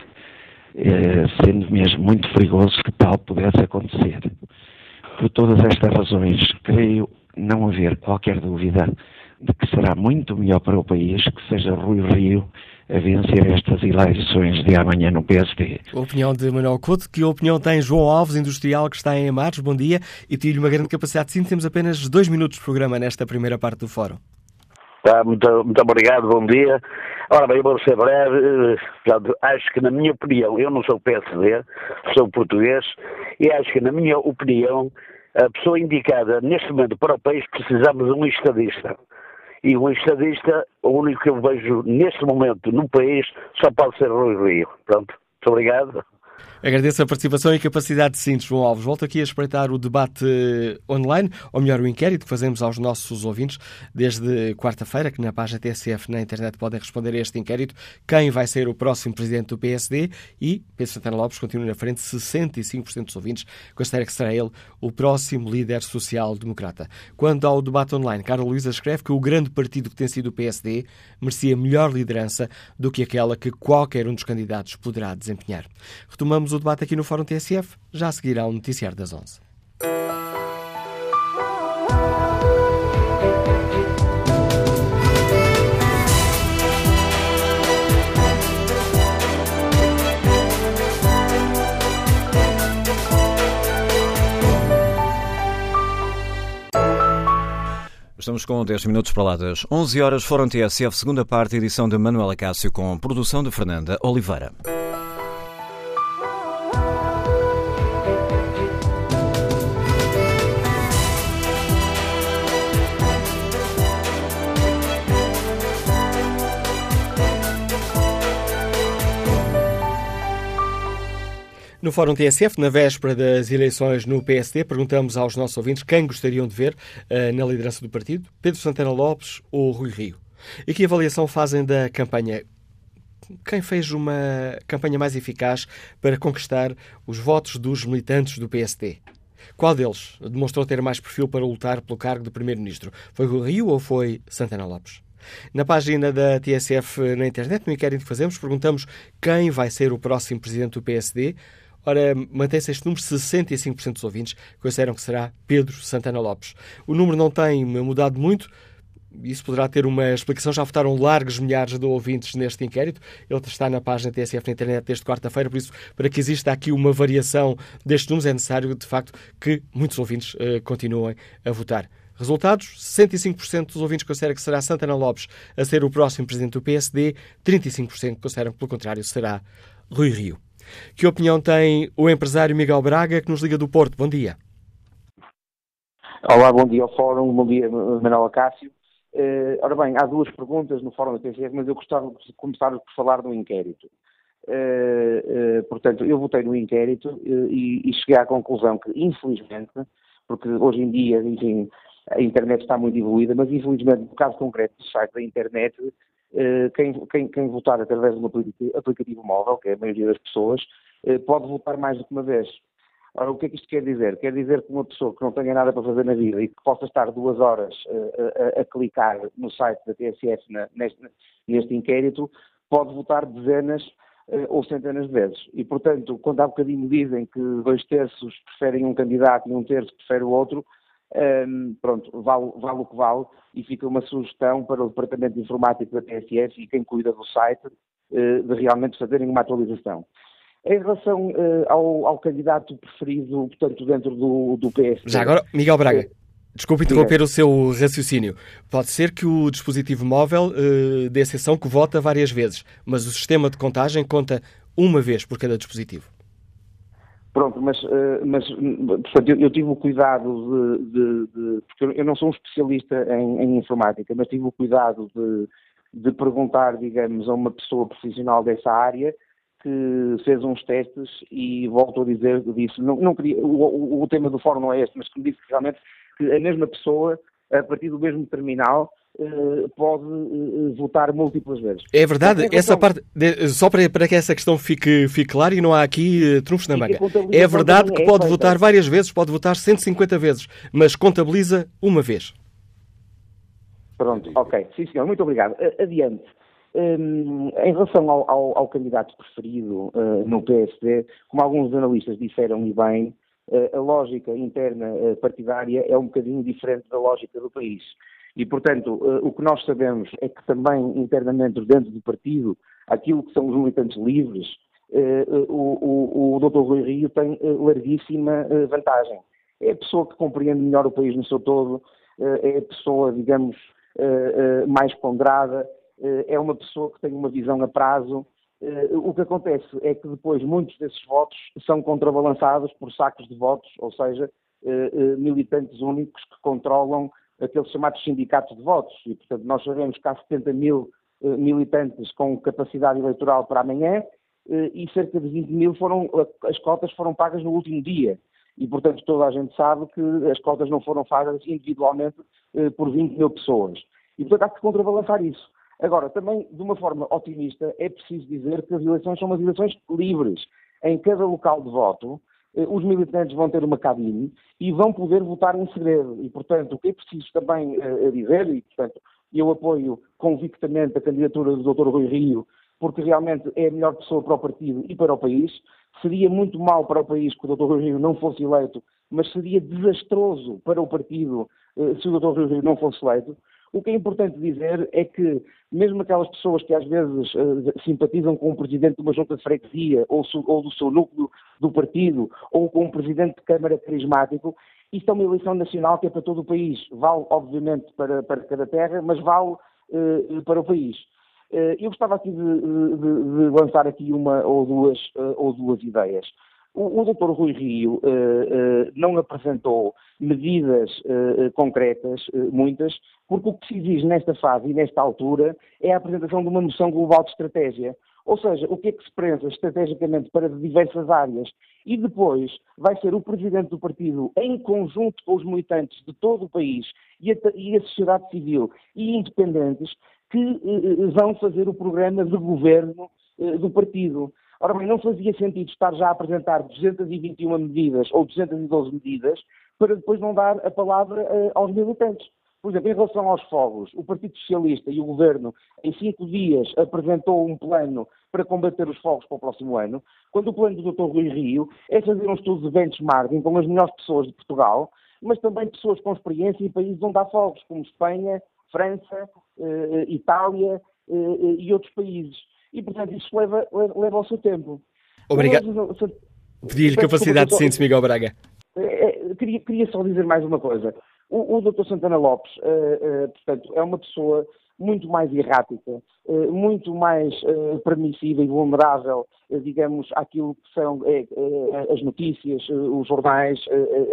Eh, sendo mesmo muito perigoso que tal pudesse acontecer. Por todas estas razões, creio não haver qualquer dúvida de que será muito melhor para o país que seja Rui Rio a vencer estas eleições de amanhã no PSD. Opinião de Manuel Couto, que opinião tem João Alves, industrial que está em Amares, bom dia, e tive uma grande capacidade de síntese, temos apenas dois minutos de programa nesta primeira parte do fórum. Tá, muito, muito obrigado, bom dia. Ora bem, eu vou ser breve. Portanto, acho que, na minha opinião, eu não sou PSD, sou português, e acho que, na minha opinião, a pessoa indicada neste momento para o país precisamos de um estadista. E um estadista, o único que eu vejo neste momento no país, só pode ser Rui Rio. Pronto, muito obrigado. Agradeço a participação e capacidade de síntese, João Alves. Volto aqui a espreitar o debate online, ou melhor, o inquérito que fazemos aos nossos ouvintes desde quarta-feira, que na página TSF na internet podem responder a este inquérito. Quem vai ser o próximo presidente do PSD? E Pedro Santana Lopes continua na frente, 65% dos ouvintes considera que será ele o próximo líder social-democrata. Quanto ao debate online, Carla Luísa escreve que o grande partido que tem sido o PSD merecia melhor liderança do que aquela que qualquer um dos candidatos poderá desempenhar. Retomamos o debate aqui no Fórum TSF, já seguirá o Noticiário das 11. Estamos com 10 minutos para lá das 11 horas. Fórum TSF, segunda parte, edição de Manuela Cássio, com produção de Fernanda Oliveira. No Fórum TSF, na véspera das eleições no PSD, perguntamos aos nossos ouvintes quem gostariam de ver uh, na liderança do partido, Pedro Santana Lopes ou Rui Rio. E que avaliação fazem da campanha? Quem fez uma campanha mais eficaz para conquistar os votos dos militantes do PSD? Qual deles demonstrou ter mais perfil para lutar pelo cargo de Primeiro-Ministro? Foi Rui Rio ou foi Santana Lopes? Na página da TSF na internet, no inquérito que fazemos, perguntamos quem vai ser o próximo presidente do PSD. Ora, mantém-se este número, 65% dos ouvintes consideram que será Pedro Santana Lopes. O número não tem mudado muito, isso poderá ter uma explicação. Já votaram largos milhares de ouvintes neste inquérito. Ele está na página TSF na internet desde quarta-feira, por isso, para que exista aqui uma variação destes números, é necessário, de facto, que muitos ouvintes uh, continuem a votar. Resultados: 65% dos ouvintes consideram que será Santana Lopes a ser o próximo presidente do PSD, 35% consideram que, pelo contrário, será Rui Rio. Que opinião tem o empresário Miguel Braga, que nos liga do Porto? Bom dia. Olá, bom dia ao Fórum, bom dia Manuel Acácio. Uh, ora bem, há duas perguntas no Fórum da TCF, mas eu gostava de começar por falar do inquérito. Uh, uh, portanto, eu votei no inquérito e, e, cheguei à conclusão que, infelizmente, porque hoje em dia, enfim, a internet está muito evoluída, mas infelizmente, no caso concreto do site da internet, quem, quem, quem, votar através de um aplicativo móvel, que é a maioria das pessoas, pode votar mais do que uma vez. Ora, o que é que isto quer dizer? Quer dizer que uma pessoa que não tenha nada para fazer na vida e que possa estar duas horas a, a, a clicar no site da TSF na, neste, neste inquérito, pode votar dezenas ou centenas de vezes. E, portanto, quando há bocadinho dizem que dois terços preferem um candidato e um terço prefere o outro, um, pronto, vale, vale, o que vale e fica uma sugestão para o Departamento de Informática da TSF e quem cuida do site uh, de realmente fazerem uma atualização. Em relação uh, ao, ao, candidato preferido, portanto, dentro do, do PSD... Já agora, Miguel Braga, desculpe interromper o seu raciocínio. Pode ser que o dispositivo móvel uh, dê exceção que vota várias vezes, mas o sistema de contagem conta uma vez por cada dispositivo. Pronto, mas, eh, mas portanto, eu, eu, tive o cuidado de, de, de, Porque eu não sou um especialista em, em informática, mas tive o cuidado de, de, perguntar, digamos, a uma pessoa profissional dessa área que fez uns testes e volto a dizer, disse, não, não queria, o, o, tema do fórum não é este, mas que me disse que realmente que a mesma pessoa, a partir do mesmo terminal, eh, pode uh, votar múltiplas vezes. É verdade, essa parte, só para, para que essa questão fique, fique clara e não há aqui trunfos na manga. É verdade que é pode votar várias vezes, pode votar 150 vezes, mas contabiliza uma vez. Pronto, ok. Sim, senhor, muito obrigado. Adiante. Um, em relação ao, ao, ao candidato preferido uh, no PSD, como alguns analistas disseram e bem, uh, a lógica interna uh, partidária é um bocadinho diferente da lógica do país. E, portanto, uh, o que nós sabemos é que também internamente dentro do partido, aquilo que são os militantes livres, o, o, o Dr. Rui Rio tem larguíssima vantagem. É a pessoa que compreende melhor o país no seu todo, é a pessoa, digamos, mais ponderada, é uma pessoa que tem uma visão a prazo. O que acontece é que depois muitos desses votos são contrabalançados por sacos de votos, ou seja, militantes únicos que controlam aqueles chamados sindicatos de votos. E, portanto, nós sabemos que há 70 mil eh, militantes com capacidade eleitoral para amanhã eh, e cerca de 20 mil foram, as cotas foram pagas no último dia. E, portanto, toda a gente sabe que as cotas não foram pagas individualmente eh, por 20 mil pessoas. E, portanto, há que contrabalançar isso. Agora, também, de uma forma otimista, é preciso dizer que as eleições são umas eleições livres. Em cada local de voto, eh, os militantes vão ter uma cabine e vão poder votar em segredo. E, portanto, o que é preciso também uh, dizer, e, portanto, eu apoio convictamente a candidatura do Dr. Rui Rio, porque realmente é a melhor pessoa para o partido e para o país. Seria muito mal para o país que o Dr. Rui Rio não fosse eleito, mas seria desastroso para o partido uh, se o Dr. Rui Rio não fosse eleito. O que é importante dizer é que, mesmo aquelas pessoas que às vezes uh, simpatizam com o presidente de uma junta de freguesia ou, ou, do seu núcleo do partido ou com um presidente de Câmara carismático, isto é uma eleição nacional que é para todo o país. Vale, obviamente, para, para cada terra, mas vale uh, para o país. Uh, eu gostava aqui de, de, de, lançar aqui uma ou duas, ou duas ideias. O, o Dr. Rui Rio uh, uh, não apresentou medidas uh, concretas, muitas, porque o que se exige nesta fase e nesta altura é a apresentação de uma noção global de estratégia. Ou seja, o que é que se pensa estrategicamente para diversas áreas e depois vai ser o presidente do partido, em conjunto com os militantes de todo o país e a, e a sociedade civil e independentes, que vão fazer o programa de governo do partido. Ora bem, não fazia sentido estar já a apresentar 221 medidas ou 212 medidas para depois não dar a palavra uh, aos militantes. Por exemplo, em relação aos fogos, o Partido Socialista e o Governo, em cinco dias, apresentou um plano para combater os fogos para o próximo ano, quando o plano do Dr. Rui Rio é fazer um estudo de benchmarking com as melhores pessoas de Portugal, mas também pessoas com experiência em países onde há fogos, como Espanha, França, eh, Itália eh, e outros países e, portanto, isso leva, leva ao seu tempo. Obrigado. Pedi-lhe capacidade de síntese, Miguel Braga. É, é, queria, queria, só dizer mais uma coisa. O, o Dr. Santana Lopes, uh, uh, portanto, é uma pessoa muito mais errática, uh, muito mais permissiva e vulnerável, digamos, àquilo que são as notícias, os jornais,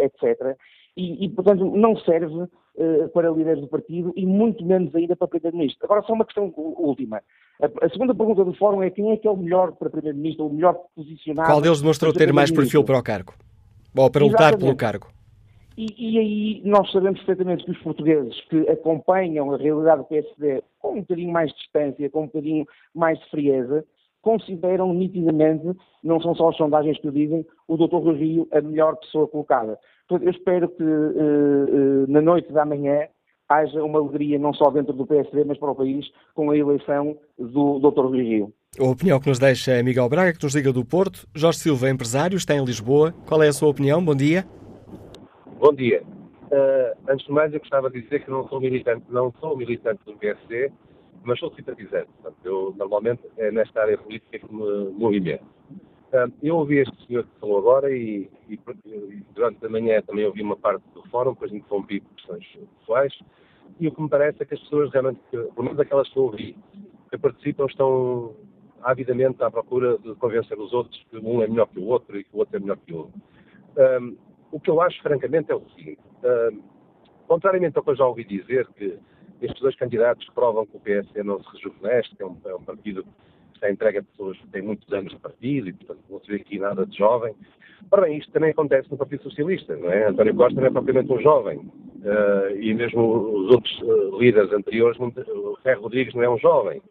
etc. E, e, portanto, não serve para líderes do partido e muito menos ainda para primeiro-ministro. Agora, só uma questão última. A, segunda pergunta do fórum é quem é que é o melhor para primeiro-ministro, o melhor posicionado... Qual deles demonstrou ter mais perfil para o cargo? Ou para lutar pelo cargo? E, e, aí nós sabemos perfeitamente que os portugueses que acompanham a realidade do PSD com um bocadinho mais de distância, com um bocadinho mais de frieza, consideram nitidamente, não são só as sondagens que o dizem, o Dr. Rui Rio a melhor pessoa colocada. Portanto, eu espero que uh, uh, na noite da manhã haja uma alegria não só dentro do PSD, mas para o país, com a eleição do Dr. Rui Rio. A opinião que nos deixa Miguel Braga, que nos liga do Porto. Jorge Silva, empresário, está em Lisboa. Qual é a sua opinião? Bom dia. Bom dia. Uh, antes de mais, eu gostava de dizer que não sou militante, não sou militante do PSD, mas sou simpatizante. Portanto, eu, normalmente, é nesta área política que me movimento. Eu ouvi este senhor que falou agora e, e, e, durante a manhã também ouvi uma parte do fórum, depois interrompi por questões pessoais, e o que me parece é que as pessoas realmente, pelo menos aquelas que eu ouvi, que participam, estão avidamente à procura de convencer os outros que um é melhor que o outro e que o outro é melhor que o outro. Um, o que eu acho, francamente, é o seguinte: uh, contrariamente ao que eu já ouvi dizer, que estes dois candidatos provam que o PSD não se rejuvenesce, que é um, é um partido está entregue a pessoas que têm muitos anos de partido e, portanto, não se vê aqui nada de jovem. Ora bem, isto também acontece no Partido Socialista, não é? António Costa não é propriamente um jovem. Uh, e mesmo os outros uh, líderes anteriores, o Ferro Rodrigues não é um jovem.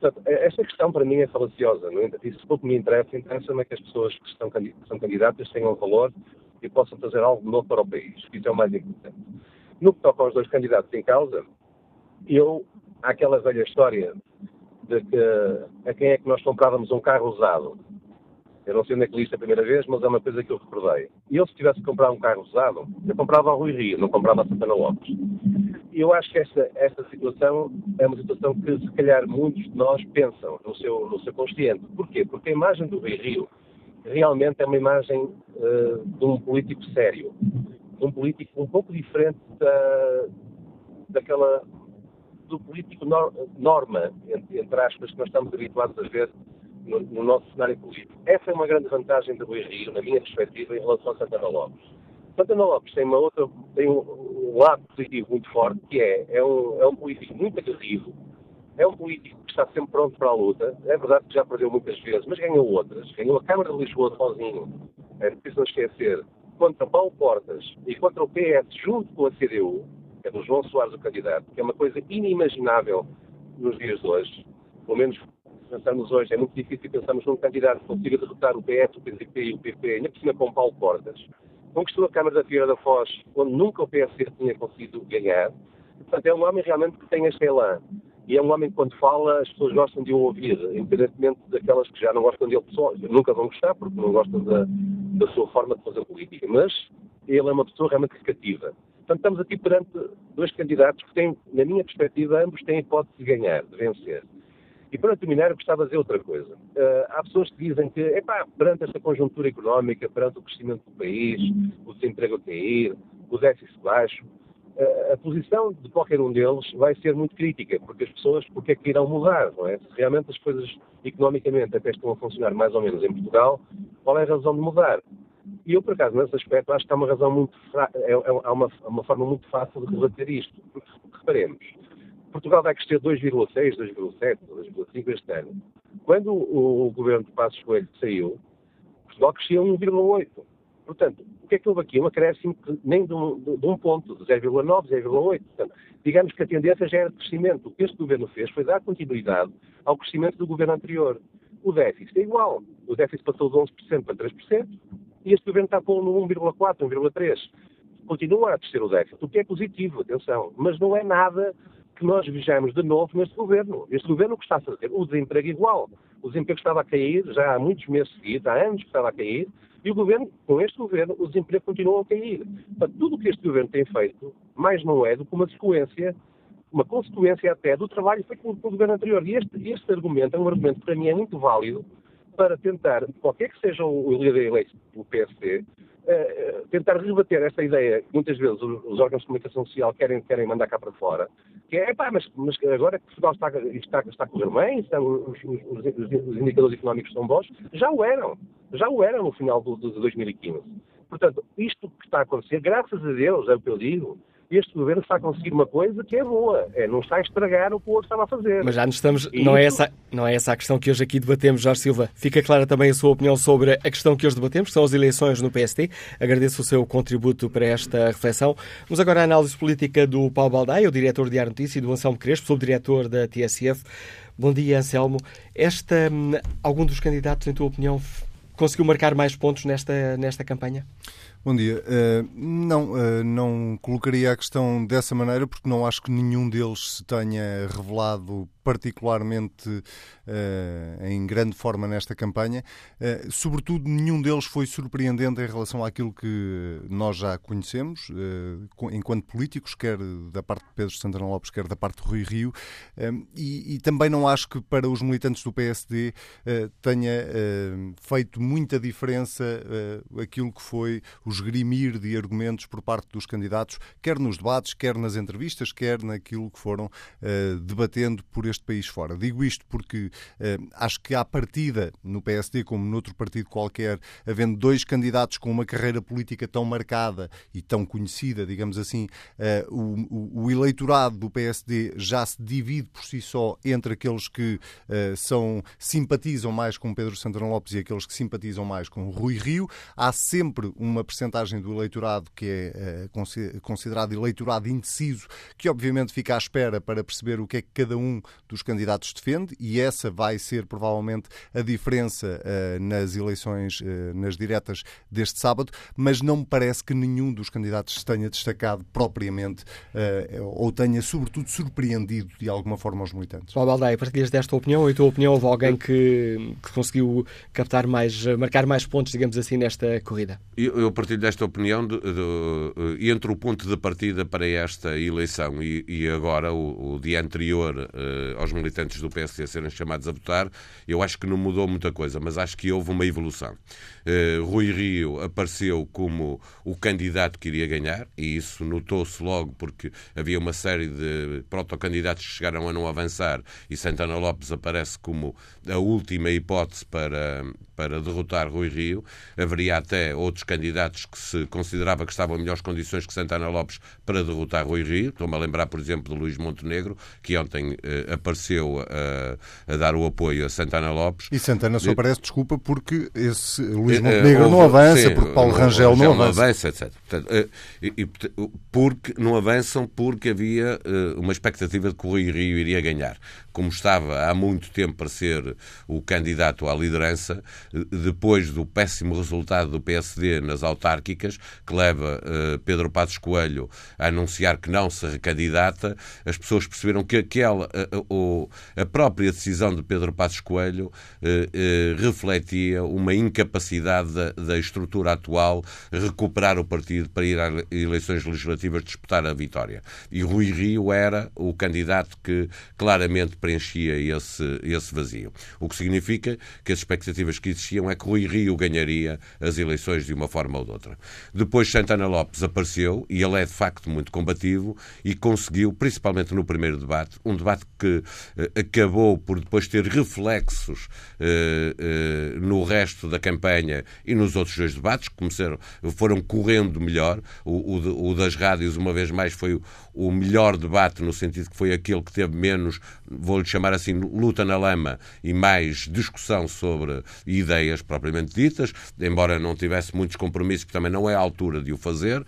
Portanto, é, esta questão para mim é falaciosa. Não é? Isso pouco me interessa. Interessa-me é que as pessoas que, estão, que são candidatas tenham valor e possam fazer algo novo para o país. Isso é o mais importante. No que toca aos dois candidatos em causa, eu, há aquela velha história de que a quem é que nós comprávamos um carro usado. Eu não sei onde é que li isto a primeira vez, mas é uma coisa que eu recordei. E eu, se tivesse que comprar um carro usado, eu comprava ao Rui Rio, não comprava a Santana Lopes. E eu acho que esta, esta situação é uma situação que, se calhar, muitos de nós pensam no seu, no seu consciente. Porquê? Porque a imagem do Rui Rio realmente é uma imagem uh, de um político sério, um político um pouco diferente da, daquela do político nor, norma, entre, aspas, que nós estamos habituados a ver no, no, nosso cenário político. Essa é uma grande vantagem do Rui Rio, na minha perspectiva, em relação a Santana Lopes. Santana Lopes tem, uma outra, tem um, um lado positivo muito forte, que é, é um, é um político muito agressivo, é um político que está sempre pronto para a luta. É verdade que já perdeu muitas vezes, mas ganhou outras. Ganhou a Câmara de Lisboa sozinho, é preciso não esquecer, contra Paulo Portas e contra o PS junto com a CDU, é do João Soares o candidato, que é uma coisa inimaginável nos dias de hoje. Pelo menos pensamos hoje, é muito difícil pensarmos num candidato que consiga derrotar o PS, o PCP e o PP, ainda por cima com Paulo Portas. Conquistou a Câmara da Figueira da Foz, onde nunca o PS tinha conseguido ganhar. Portanto, é um homem realmente que tem este elan. E é um homem que, quando fala, as pessoas gostam de o ouvir, independentemente daquelas que já não gostam dele pessoalmente. Nunca vão gostar, porque não gostam da, da sua forma de fazer política. Mas ele é uma pessoa realmente cativa. Portanto, estamos aqui perante dois candidatos que têm, na minha perspectiva, ambos têm hipótese de ganhar, de vencer. E para terminar, eu gostava de dizer outra coisa. Uh, há pessoas que dizem que, epá, perante esta conjuntura económica, perante o crescimento do país, o desemprego a cair, o déficit baixo, a posição de qualquer um deles vai ser muito crítica, porque as pessoas, porque é que irão mudar, não é? Se realmente as coisas economicamente até estão a funcionar mais ou menos em Portugal, qual é a razão de mudar? E eu, por acaso, nesse aspecto, acho que há uma razão muito, é, é, é uma, uma forma muito fácil de rebater isto. Reparemos, Portugal vai crescer 2,6, 2,7, 2,5 este ano. Quando o, o governo de Passos Coelho saiu, Portugal crescia 1,8. Portanto, o que é que houve aqui? Um acréscimo nem de um, de um ponto, de 0,9, 0,8. Portanto, digamos que a tendência já era de crescimento. O que este governo fez foi dar continuidade ao crescimento do governo anterior. O déficit é igual. O déficit passou de 11% para 3% e este governo está no 1,4, 1,3. Continua a descer o déficit, o que é positivo, atenção. Mas não é nada que nós vejamos de novo neste governo. Este governo o que está a fazer? O desemprego igual. O desemprego estava a cair já há muitos meses seguidos, há anos que estava a cair, e o governo, com este governo, o desemprego continua a cair. Portanto, tudo o que este governo tem feito, mais não é do que uma sequência, uma consequência até do trabalho feito pelo governo anterior. E este, este argumento é um argumento que para mim é muito válido para tentar, qualquer que seja o líder eleito do PSD, uh, tentar rebater esta ideia que muitas vezes os, os, órgãos de comunicação social querem, querem mandar cá para fora, que é, pá, mas, mas agora que Portugal está, está, está a correr bem, estão, os, os, os, indicadores económicos são bons, já o eram, já o eram no final de 2015. Portanto, isto que está a acontecer, graças a Deus, é o que eu digo, este governo está a conseguir uma coisa que é boa, é não está a estragar o que o outro estava a fazer. Mas já nos estamos, não, é essa, não é essa a questão que hoje aqui debatemos, Jorge Silva. Fica clara também a sua opinião sobre a questão que hoje debatemos, que são as eleições no PST. Agradeço o seu contributo para esta reflexão. Vamos agora à análise política do Paulo Baldaia, o diretor de Ar Notícia, e do Anselmo Crespo, subdiretor da TSF. Bom dia, Anselmo. Esta, hum, algum dos candidatos, em tua opinião, conseguiu marcar mais pontos nesta, nesta campanha? Bom dia. Uh, não, uh, não colocaria a questão dessa maneira porque não acho que nenhum deles se tenha revelado particularmente uh, em grande forma nesta campanha. Sobretudo, nenhum deles foi surpreendente em relação àquilo que nós já conhecemos, enquanto políticos, quer da parte de Pedro Santana Lopes, quer da parte do Rui Rio. E, e, também não acho que para os militantes do PSD tenha feito muita diferença aquilo que foi o esgrimir de argumentos por parte dos candidatos, quer nos debates, quer nas entrevistas, quer naquilo que foram debatendo por este país fora. Digo isto porque uh, acho que à partida, no PSD como noutro partido qualquer, havendo dois candidatos com uma carreira política tão marcada e tão conhecida, digamos assim, uh, o, o, eleitorado do PSD já se divide por si só entre aqueles que uh, são, simpatizam mais com Pedro Santana Lopes e aqueles que simpatizam mais com Rui Rio. Há sempre uma percentagem do eleitorado que é considerado eleitorado indeciso, que obviamente fica à espera para perceber o que é que cada um dos candidatos defende e essa vai ser provavelmente a diferença uh, nas eleições, uh, nas diretas deste sábado, mas não me parece que nenhum dos candidatos se tenha destacado propriamente ou tenha, sobretudo, surpreendido de alguma forma os militantes. Paulo Baldaia, partilhas desta opinião e a tua opinião houve alguém que, que, conseguiu captar mais, marcar mais pontos, digamos assim, nesta corrida? Eu, eu partilho desta opinião de, de, de, entre o ponto de partida para esta eleição e, e agora, o, o dia anterior aos militantes do PSD serem chamados a votar, eu acho que não mudou muita coisa, mas acho que houve uma evolução. Uh, Rui Rio apareceu como o candidato que iria ganhar, e isso notou-se logo porque havia uma série de protocandidatos que chegaram a não avançar, e Santana Lopes aparece como a última hipótese para, para derrotar Rui Rio. Haveria até outros candidatos que se considerava que estavam em melhores condições que Santana Lopes para derrotar Rui Rio. Estou-me a lembrar, por exemplo, de Luís Montenegro, que ontem uh, apareceu a, a, dar o apoio a Santana Lopes. E Santana só aparece, desculpa, porque esse Luís Montenegro uh, não avança, sim, porque Paulo Rangel, Rangel não avança. avança etc. Portanto, e, e, porque não avançam porque havia uma expectativa de que o Rui Rio iria ganhar. Como estava há muito tempo para ser o candidato à liderança, depois do péssimo resultado do PSD nas autárquicas, que leva Pedro Passos Coelho a anunciar que não se recandidata, as pessoas perceberam que aquela, o, a própria decisão de Pedro Passos Coelho eh, eh, refletia uma incapacidade da, da, estrutura atual recuperar o partido para ir às eleições legislativas disputar a vitória. E Rui Rio era o candidato que claramente preenchia esse, esse vazio. O que significa que as expectativas que existiam é que Rui Rio ganharia as eleições de uma forma ou de outra. Depois Santana Lopes apareceu e ele é de facto muito combativo e conseguiu, principalmente no primeiro debate, um debate que eh, acabou por depois ter reflexos eh, eh, no resto da campanha e nos outros dois debates, que começaram, foram correndo melhor. O, o, o das rádios, uma vez mais, foi o, o melhor debate, no sentido que foi aquele que teve menos, vou-lhe chamar assim, luta na lama e mais discussão sobre ideias propriamente ditas, embora não tivesse muitos compromissos, que também não é a altura de o fazer,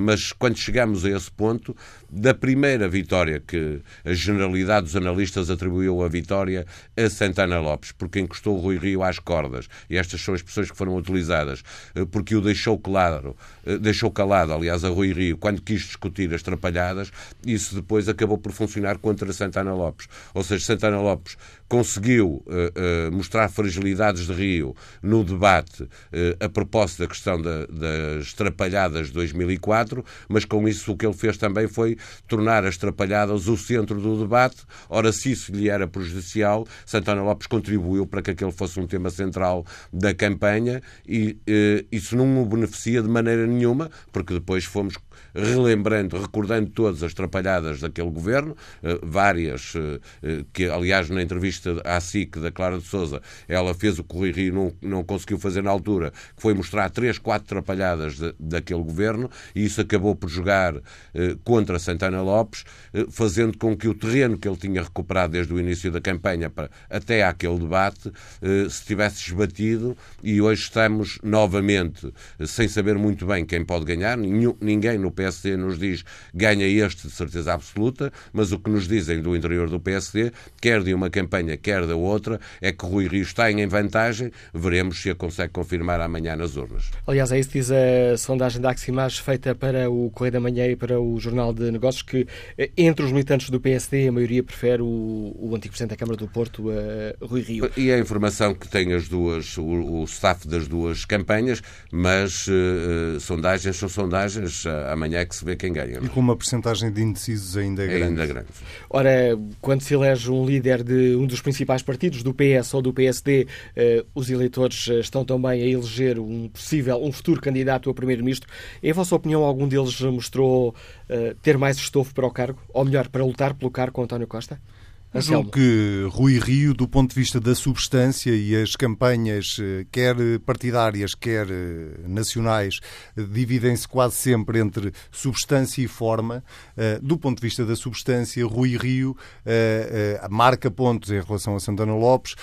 mas quando chegamos a esse ponto, da primeira vitória que a generalidade dos analistas atribuiu a vitória a Santana Lopes, porque encostou o Rui Rio às cordas. E estas são as expressões que foram utilizadas, eh, porque o deixou claro, eh, deixou calado, aliás, a Rui Rio, quando quis discutir as trapalhadas, isso depois acabou por funcionar contra Santana Lopes. Ou seja, Santana Lopes conseguiu uh, uh, mostrar fragilidades de Rio no debate uh, a propósito da questão da, das trapalhadas de 2004, mas com isso o que ele fez também foi tornar as trapalhadas o centro do debate. Ora, se isso lhe era prejudicial, Santana Lopes contribuiu para que aquele fosse um tema central da campanha e isso não o beneficia de maneira nenhuma, porque depois fomos relembrando, recordando todas as trapalhadas daquele governo, várias, que aliás na entrevista à SIC da Clara de Souza, ela fez o o Rui Rio não, não conseguiu fazer na altura, que foi mostrar três, quatro trapalhadas de, daquele governo, e isso acabou por jogar eh, contra Santana Lopes, eh, fazendo com que o terreno que ele tinha recuperado desde o início da campanha para, até àquele debate eh, se tivesse esbatido, e hoje estamos novamente eh, sem saber muito bem quem pode ganhar. Ninguém no PSD nos diz ganha este de certeza absoluta, mas o que nos dizem do interior do PSD, quer de uma campanha, quer da outra, é que Rui Rio está em vantagem. Veremos se a consegue confirmar amanhã nas urnas. Aliás, é isso que diz a sondagem da Aximage feita para o Correio da Manhã e para o Jornal de Negócios, que eh, entre os militantes do PSD, a maioria prefere o, o antigo Presidente da Câmara do Porto, a Rui Rio. E a informação que tem as duas, o, o staff das duas campanhas, mas uh, sondagens são sondagens, amanhã é que se vê quem ganha. E com uma porcentagem de indecisos ainda grande. Ainda grande. Ora, quando se elege um líder de um dos principais partidos, do PS ou do PSD, eh, os eleitores eh, estão também a eleger um possível, um futuro candidato a primeiro-ministro. Em vossa opinião, algum deles mostrou eh, ter mais estofo para o cargo? Ou melhor, para lutar pelo cargo com António Costa? Julgo que Rui Rio, do ponto de vista da substância e as campanhas, eh, quer partidárias, quer eh, nacionais, dividem-se quase sempre entre substância e forma. Eh, do ponto de vista da substância, Rui Rio marca pontos em relação a Santana Lopes,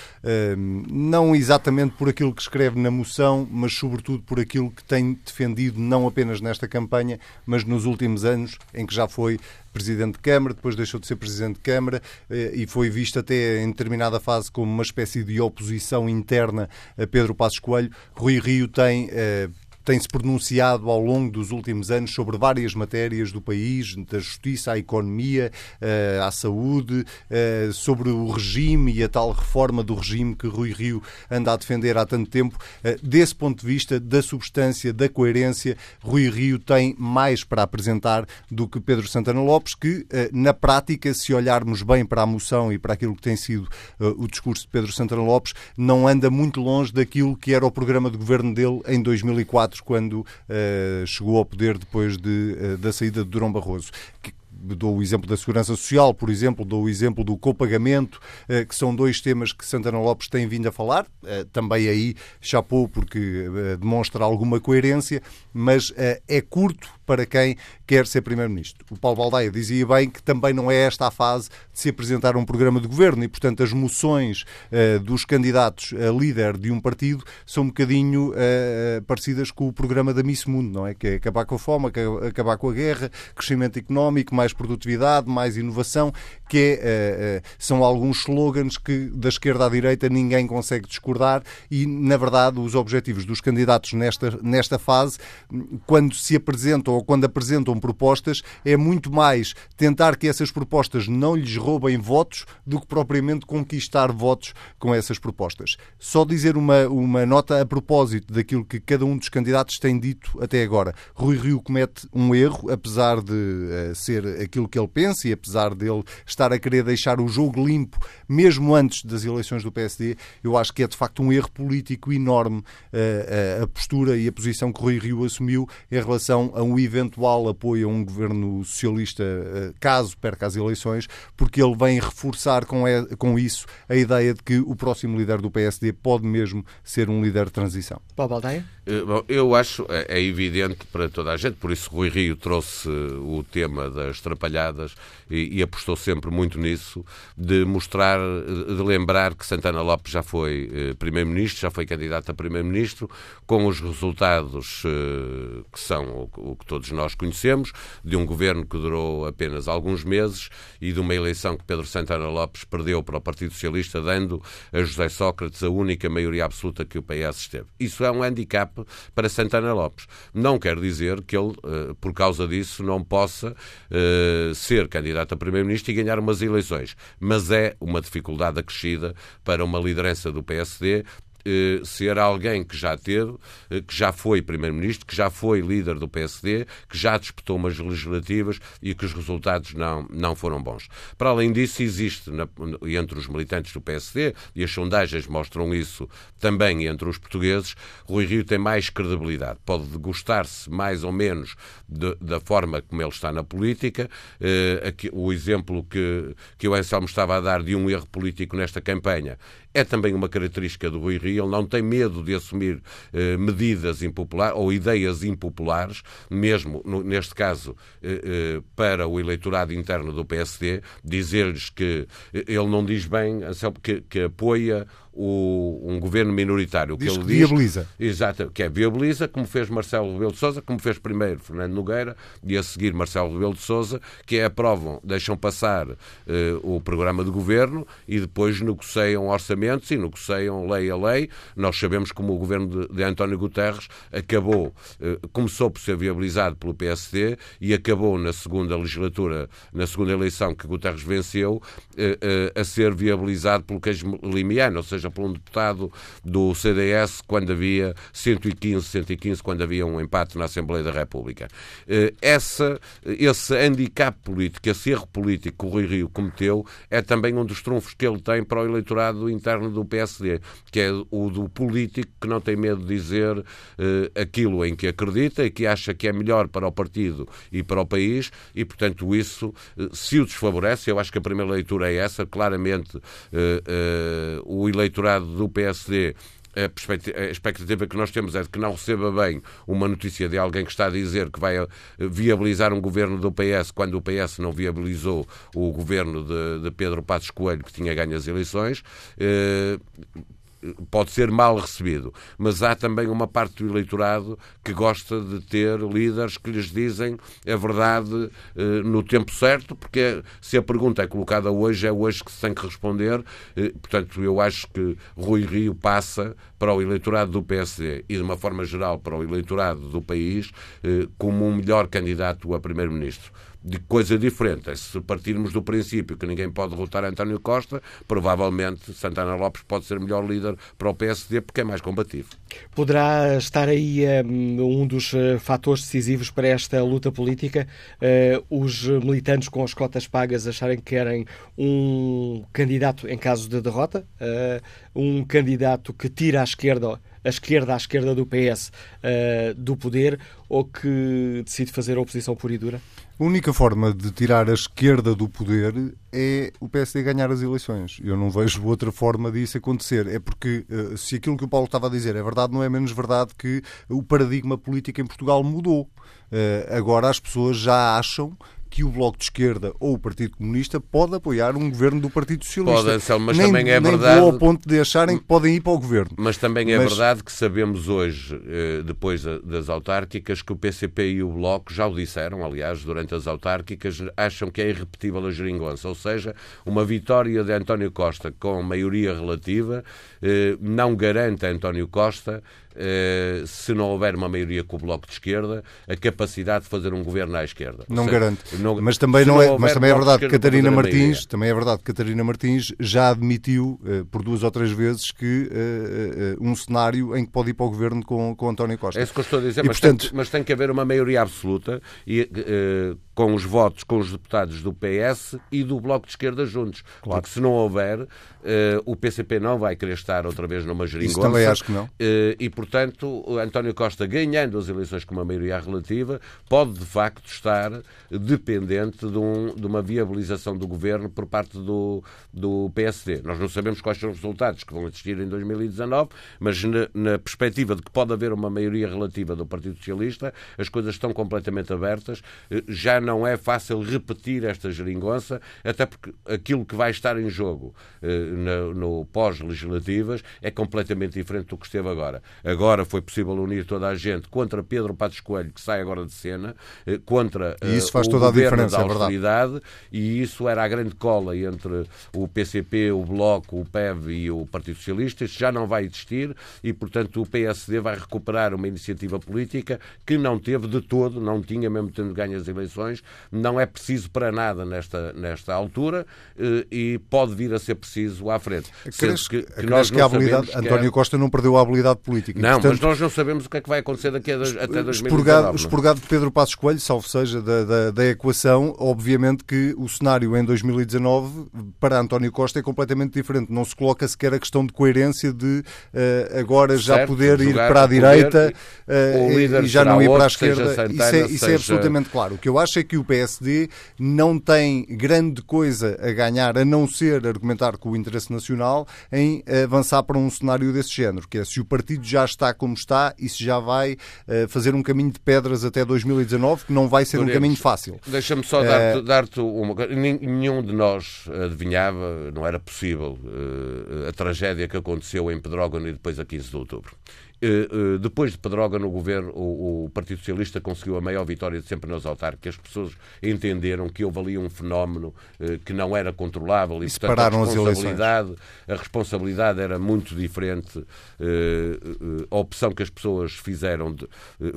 não exatamente por aquilo que escreve na moção, mas sobretudo por aquilo que tem defendido não apenas nesta campanha, mas nos últimos anos, em que já foi Presidente de Câmara, depois deixou de ser Presidente de Câmara eh, e foi visto até em determinada fase como uma espécie de oposição interna a Pedro Passos Coelho. Rui Rio tem eh, tem-se pronunciado ao longo dos últimos anos sobre várias matérias do país, da justiça à economia, eh, à saúde, eh, sobre o regime e a tal reforma do regime que Rui Rio anda a defender há tanto tempo. Eh, desse ponto de vista, da substância, da coerência, Rui Rio tem mais para apresentar do que Pedro Santana Lopes, que, na prática, se olharmos bem para a moção e para aquilo que tem sido o discurso de Pedro Santana Lopes, não anda muito longe daquilo que era o programa de governo dele em 2004 quando uh, chegou ao poder depois de, uh, da saída de Durão Barroso. Que, dou o exemplo da segurança social, por exemplo, dou o exemplo do copagamento, eh, que são dois temas que Santana Lopes tem vindo a falar. Também aí chapou porque demonstra alguma coerência, mas é curto para quem quer ser Primeiro-Ministro. O Paulo Baldaia dizia bem que também não é esta a fase de se apresentar um programa de governo e, portanto, as moções uh, dos candidatos a líder de um partido são um bocadinho uh, parecidas com o programa da Miss Mundo, não é? Que é acabar com a fome, acabar com a guerra, crescimento económico, mais produtividade, mais inovação, que é, uh, são alguns slogans que da esquerda à direita ninguém consegue discordar e, na verdade, os objetivos dos candidatos nesta, nesta fase, quando se apresentam ou quando apresentam propostas, é muito mais tentar que essas propostas não lhes roubem votos do que propriamente conquistar votos com essas propostas. Só dizer uma, uma nota a propósito daquilo que cada um dos candidatos tem dito até agora. Rui Rio comete um erro, apesar de uh, ser aquilo que ele pensa e apesar dele estar a querer deixar o jogo limpo, mesmo antes das eleições do PSD, eu acho que é de facto um erro político enorme uh, a postura e a posição que Rui Rio assumiu em relação a um eventual apoio a um governo socialista eh, caso perca as eleições, porque ele vem reforçar com, com isso a ideia de que o próximo líder do PSD pode mesmo ser um líder de transição. Paulo Baldeia? Eh, bom, eu acho, é, é evidente para toda a gente, por isso Rui Rio trouxe o tema das trapalhadas e, e apostou sempre muito nisso, de mostrar, de lembrar que Santana Lopes já foi eh, Primeiro-Ministro, já foi candidato a Primeiro-Ministro, com os resultados eh, que são o, o, que todos nós conhecemos, de um governo que durou apenas alguns meses e de uma eleição que Pedro Santana Lopes perdeu para o Partido Socialista, dando a José Sócrates a única maioria absoluta que o PS teve. Isso é um handicap para Santana Lopes. Não quer dizer que ele, eh, por causa disso, não possa eh, ser candidato a Primeiro-Ministro e ganhar umas eleições. Mas é uma dificuldade acrescida para uma liderança do PSD ser alguém que já teve, eh, que já foi Primeiro-Ministro, que já foi líder do PSD, que já disputou umas legislativas e que os resultados não, não foram bons. Para além disso, existe na, entre os militantes do PSD, e as sondagens mostram isso também entre os portugueses, Rui Rio tem mais credibilidade. Pode gostar-se mais ou menos de, da forma como ele está na política. Eh, aqui, o exemplo que, que o Anselmo estava a dar de um erro político nesta campanha é também uma característica do Rui Rio. Ele não tem medo de assumir eh, medidas impopulares ou ideias impopulares, mesmo no, neste caso eh, eh, para o eleitorado interno do PSD, dizer-lhes que eh, ele não diz bem que, que apoia o, um governo minoritário. Diz que ele que viabiliza. Exato, que é viabiliza, como fez Marcelo Rebelo de Sousa, como fez primeiro Fernando Nogueira e a seguir Marcelo Rebelo de Sousa, que é aprovam, deixam passar uh, o programa de governo e depois negociam orçamentos e negociam lei a lei. Nós sabemos como o governo de, de António Guterres acabou, uh, começou por ser viabilizado pelo PSD e acabou na segunda legislatura, na segunda eleição que Guterres venceu, uh, a ser viabilizado pelo queijo limiano, ou seja, seja por um deputado do CDS quando havia 115, 115, quando havia um empate na Assembleia da República. Eh, essa, esse handicap político, esse erro político que o Rui Rio cometeu, é também um dos trunfos que ele tem para o eleitorado interno do PSD, que é o do político que não tem medo de dizer uh, aquilo em que acredita e que acha que é melhor para o partido e para o país, e portanto isso, uh, se o desfavorece, eu acho que a primeira leitura é essa, claramente o eleitorado eleitorado do PSD a expectativa que nós temos é de que não receba bem uma notícia de alguém que está a dizer que vai viabilizar um governo do PS quando o PS não viabilizou o governo de, de Pedro Passos Coelho, que tinha ganho as eleições. Pode ser mal recebido, mas há também uma parte do eleitorado que gosta de ter líderes que lhes dizem a verdade eh, no tempo certo, porque se a pergunta é colocada hoje, é hoje que se tem que responder. Eh, portanto, eu acho que Rui Rio passa para o eleitorado do PSD e, de uma forma geral, para o eleitorado do país, eh, como um melhor candidato a primeiro-ministro de coisa diferente. É se partirmos do princípio que ninguém pode derrotar António Costa, provavelmente Santana Lopes pode ser melhor líder para o PSD porque é mais combativo. Poderá estar aí um, um dos uh, fatores decisivos para esta luta política? Uh, os militantes com as cotas pagas acharem que querem um candidato em caso de derrota? Um candidato que tira à esquerda a esquerda à esquerda do PS do poder ou que decide fazer a oposição pura e dura? A única forma de tirar a esquerda do poder é o PSD ganhar as eleições. Eu não vejo outra forma disso acontecer. É porque, eh, se aquilo que o Paulo estava a dizer é verdade, não é menos verdade que o paradigma político em Portugal mudou. Eh, agora as pessoas já acham que o Bloco de Esquerda ou o Partido Comunista pode apoiar um governo do Partido Socialista. Pode, Anselmo, mas nem, também é nem verdade. ao ponto de acharem que podem ir para o governo. Mas também é mas... verdade que sabemos hoje, eh, depois das autárquicas, que o PCP e o Bloco já o disseram, aliás, durante as autárquicas, acham que é irrepetível a geringonça. Ou seja, uma vitória de António Costa com maioria relativa não garante a António Costa eh, se não houver uma maioria com o Bloco de Esquerda, a capacidade de fazer um governo à esquerda. Não seja, garante. Não, mas também, não, é, mas também é verdade que Catarina Martins, também é verdade Catarina Martins já admitiu uh, por duas ou três vezes que um cenário em que pode ir para o governo com, com António Costa. É isso que eu estou a dizer, e, mas, portanto... tem, mas tem que haver uma maioria absoluta e com os votos, com os deputados do PS e do Bloco de Esquerda juntos. Claro. Porque se não houver, uh, o PCP não vai querer estar outra vez numa geringonça. Isso também acho que não. Uh, e, portanto, António Costa, ganhando as eleições com uma maioria relativa, pode de facto estar dependente de, um, de uma viabilização do governo por parte do, do PSD. Nós não sabemos quais são os resultados que vão existir em 2019, mas na, na perspectiva de que pode haver uma maioria relativa do Partido Socialista, as coisas estão completamente abertas. Uh, já não é fácil repetir esta geringonça, até porque aquilo que vai estar em jogo no, no pós-legislativas é completamente diferente do que esteve agora. agora foi possível unir toda a gente contra Pedro Passos Coelho, que sai agora de cena, contra e isso faz o toda a diferença, da é austeridade, e isso era a grande cola entre o PCP, o Bloco, o PEV e o Partido Socialista. Isso já não vai existir e, portanto, o PSD vai recuperar uma iniciativa política que não teve de todo, não tinha mesmo tendo ganho as eleições, não é preciso para nada nesta, nesta altura eh, e pode vir a ser preciso à frente. Crees, que, que, nós que a habilidade, António Costa não perdeu a habilidade política. Não, portanto, mas nós não sabemos o que é que vai acontecer daqui a, até 2019. O expurgado de Pedro Passos Coelho, salvo seja, da, da, da equação, obviamente que o cenário em 2019 para António Costa é completamente diferente. Não se coloca sequer a questão de coerência de uh, agora já certo, poder ir para a direita uh, e, e já não ir para a esquerda. Santana, isso, é, isso é seja... é, absolutamente claro. O que eu acho é que o PSD não tem grande coisa a ganhar, a não ser argumentar com o interesse nacional, em avançar para um cenário desse género, que é se o partido já está como está, isso já vai uh, fazer um caminho de pedras até 2019, que não vai ser um caminho fácil. Deixa-me só dar-te dar uma coisa. Nenhum de nós adivinhava, não era possível, uh, a tragédia que aconteceu em Pedrógão e depois a 15 de outubro. Eh, eh, depois de Pedroga no governo, o, Partido Socialista conseguiu a maior vitória de sempre nos autárquicas. As pessoas entenderam que houve ali um fenómeno eh, que não era controlável e, e portanto, a responsabilidade, a responsabilidade era muito diferente. A opção que as pessoas fizeram,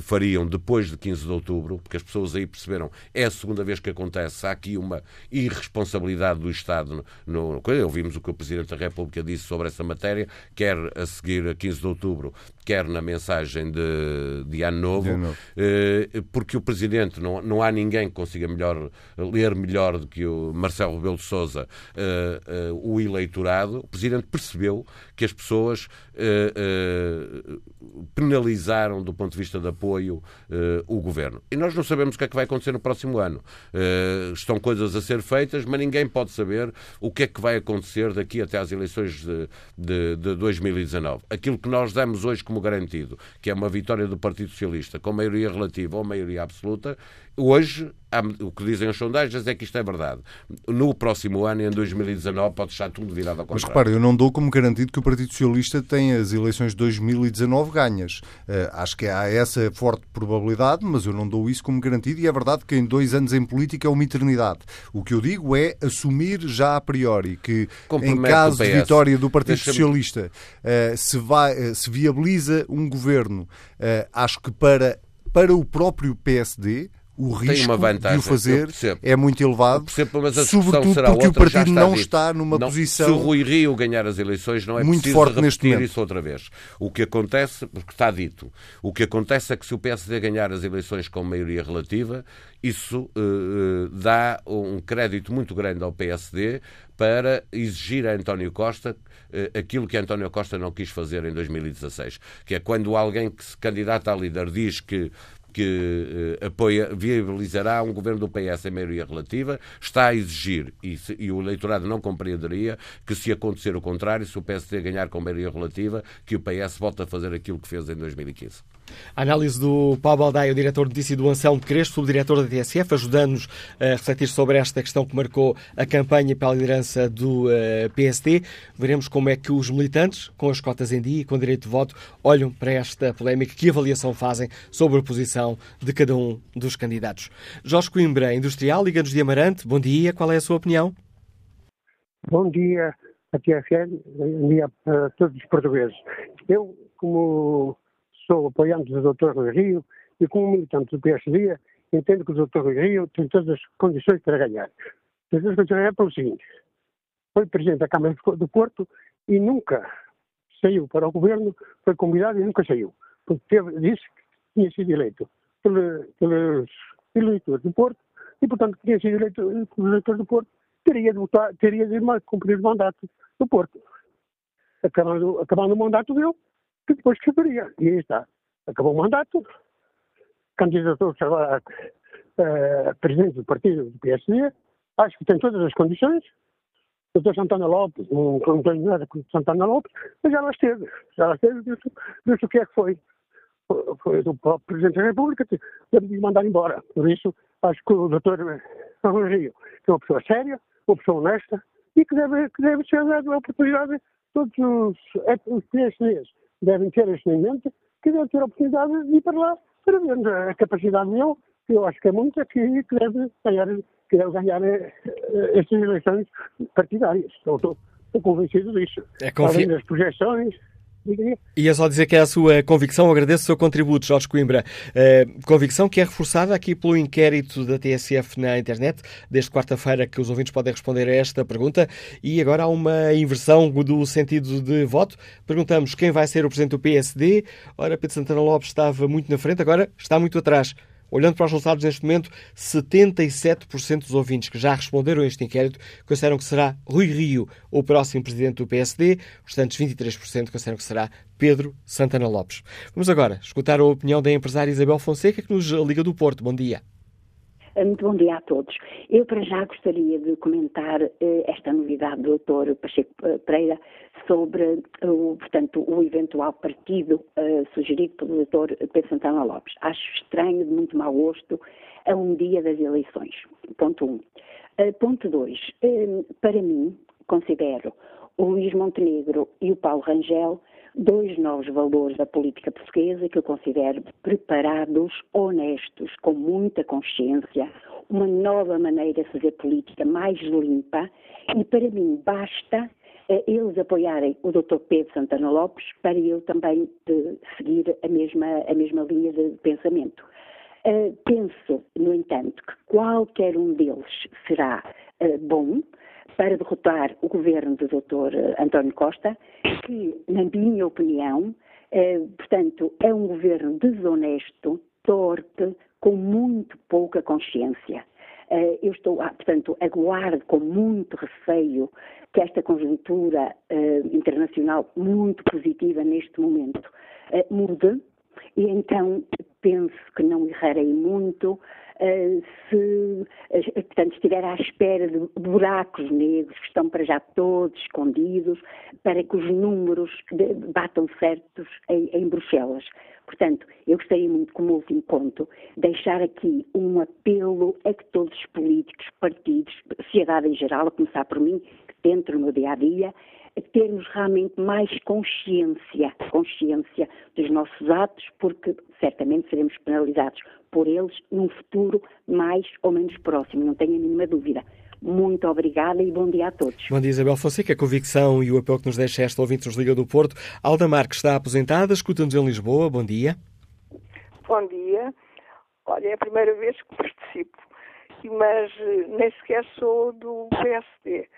fariam depois de 15 de outubro, porque as pessoas aí perceberam, é a segunda vez que acontece, há aqui uma irresponsabilidade do Estado. No, no, ouvimos o que o Presidente da República disse sobre essa matéria, quer a seguir a 15 de outubro, quer na mensagem de, de Ano Novo, de novo. Eh, porque o Presidente, não, não há ninguém que consiga melhor, ler melhor do que o Marcelo Rebelo de Sousa eh, eh, o eleitorado. O Presidente percebeu que as pessoas penalizaram, do ponto de vista de apoio, o Governo. E nós não sabemos o que é que vai acontecer no próximo ano. estão coisas a ser feitas, mas ninguém pode saber o que é que vai acontecer daqui até às eleições de, de, de 2019. Aquilo que nós damos hoje como garantido, que é uma vitória do Partido Socialista com maioria relativa ou maioria absoluta, hoje o que dizem as sondagens é que isto é verdade. No próximo ano, em 2019, pode estar tudo virado ao contrário. Mas repare, eu não dou como garantido que o Partido Socialista tenha as eleições de 2019 ganhas. Uh, acho que há essa forte probabilidade, mas eu não dou isso como garantido e é verdade que em dois anos em política é uma eternidade. O que eu digo é assumir já a priori que em caso de vitória do Partido Socialista uh, se, vai, uh, se viabiliza um governo, acho que para, para o próprio PSD o risco de o fazer é muito elevado, percebo, mas a sobretudo será porque outra, o partido não dito. está numa não, posição... Se o Rui Rio ganhar as eleições, não é muito preciso forte repetir neste isso outra vez. O que acontece, porque está dito, o que acontece é que se o PSD ganhar as eleições com maioria relativa, isso uh, dá um crédito muito grande ao PSD para exigir a António Costa uh, aquilo que António Costa não quis fazer em 2016, que é quando alguém que se candidata a líder diz que que uh, apoia, viabilizará um governo do PS em maioria relativa, está a exigir, e, se, e, o eleitorado não compreenderia, que se acontecer o contrário, se o PSD ganhar com maioria relativa, que o PS volte a fazer aquilo que fez em 2015. A análise do Paulo Baldaia, o diretor de notícia do Anselmo Crespo, subdiretor da TSF, ajudando-nos a refletir sobre esta questão que marcou a campanha pela liderança do uh, eh, PSD. Veremos como é que os militantes, com as cotas em dia e com direito de voto, olham para esta polémica, que avaliação fazem sobre a posição de cada um dos candidatos. Jorge Coimbra, industrial, Liga-nos de Amarante, bom dia, qual é a sua opinião? Bom dia a TSF, bom dia a todos os portugueses. Eu, como sou apoiante do Dr. Rui Rio e como militante do PSD, entendo que o Dr. Rui Rio tem todas as condições para ganhar. As condições é pelo seguinte, foi Presidente da Câmara do Porto e nunca saiu para o Governo, foi convidado e nunca saiu, porque teve, disse que tinha sido eleito pelos eleitores do Porto e, portanto, tinha sido eleito pelos eleitores do Porto, teria de, votar, teria de cumprir o mandato do Porto. Acabando, acabando o mandato dele, que depois saberia. E aí está. Acabou o mandato, candidatou-se agora a, a presidente do partido do PSD, acho que tem todas as condições. O Dr. Santana Lopes, não, não tenho nada com Santana Lopes, mas já lá esteve. Já lá esteve, disse, o que é que foi. Foi do próprio Presidente da República, teve de mandar embora. Por isso, acho que o Dr. Rio é uma pessoa séria, uma pessoa honesta e que deve, que deve ser dado a oportunidade a todos os, os PSDs devem ter este em mente que deve ter a oportunidade de ir para lá para ver a capacidade dele, que eu acho que é muita, que, que deve ganhar, que deve ganhar eh, estas eleições partidárias. Estou, estou, estou convencido disso. É confi... Além das projeções, Ia só dizer que é a sua convicção, agradeço o seu contributo, Jorge Coimbra. Uh, convicção que é reforçada aqui pelo inquérito da TSF na internet, desde quarta-feira que os ouvintes podem responder a esta pergunta. E agora há uma inversão do sentido de voto. Perguntamos quem vai ser o presidente do PSD. Ora, Pedro Santana Lopes estava muito na frente, agora está muito atrás. Olhando para os resultados neste momento, 77% dos ouvintes que já responderam a este inquérito consideram que será Rui Rio o próximo presidente do PSD, os restantes 23% consideram que será Pedro Santana Lopes. Vamos agora escutar a opinião da empresária Isabel Fonseca, que nos liga do Porto. Bom dia. Muito bom dia a todos. Eu, para já, gostaria de comentar eh, esta novidade do Dr. Pacheco eh, Pereira sobre o, portanto, o eventual partido eh, sugerido pelo Dr. Pedro Santana Lopes. Acho estranho, de muito mau gosto, a um dia das eleições. Ponto 1. Um. Uh, ponto 2. Uh, para mim, considero o Luís Montenegro e o Paulo Rangel dois novos valores da política portuguesa que eu considero preparados, honestos, com muita consciência, uma nova maneira de fazer política mais limpa e para mim basta uh, eles apoiarem o Dr. Pedro Santana Lopes para eu também uh, seguir a mesma, a mesma linha de pensamento. Uh, penso, no entanto, que qualquer um deles será bom, para derrotar o governo do Dr. Eh, António Costa, que, na minha opinião, eh, portanto, é um governo desonesto, torpe, com muito pouca consciência. Eh, eu estou, ah, portanto, aguardo com muito receio que esta conjuntura internacional muito positiva neste momento mude e então penso que não errarei muito se, eh, portanto, estiver à espera de buracos negros que estão para já todos escondidos, para que os números batam certos em, em Bruxelas. Portanto, eu gostaria muito, como último ponto, deixar aqui um apelo a que todos os políticos, partidos, sociedade em geral, a começar por mim, que no meu dia a dia, termos realmente mais consciência, consciência dos nossos atos, porque certamente seremos penalizados por eles num futuro mais ou menos próximo, não tenho a mínima dúvida. Muito obrigada e bom dia a todos. Bom dia, Isabel Fonseca. A convicção e o apelo que nos deixa esta ouvinte nos Liga do Porto. Alda Marques está aposentada, escuta-nos em Lisboa. Bom dia. Bom dia. Olha, é a primeira vez que participo, mas eh, nem sequer sou do PSD.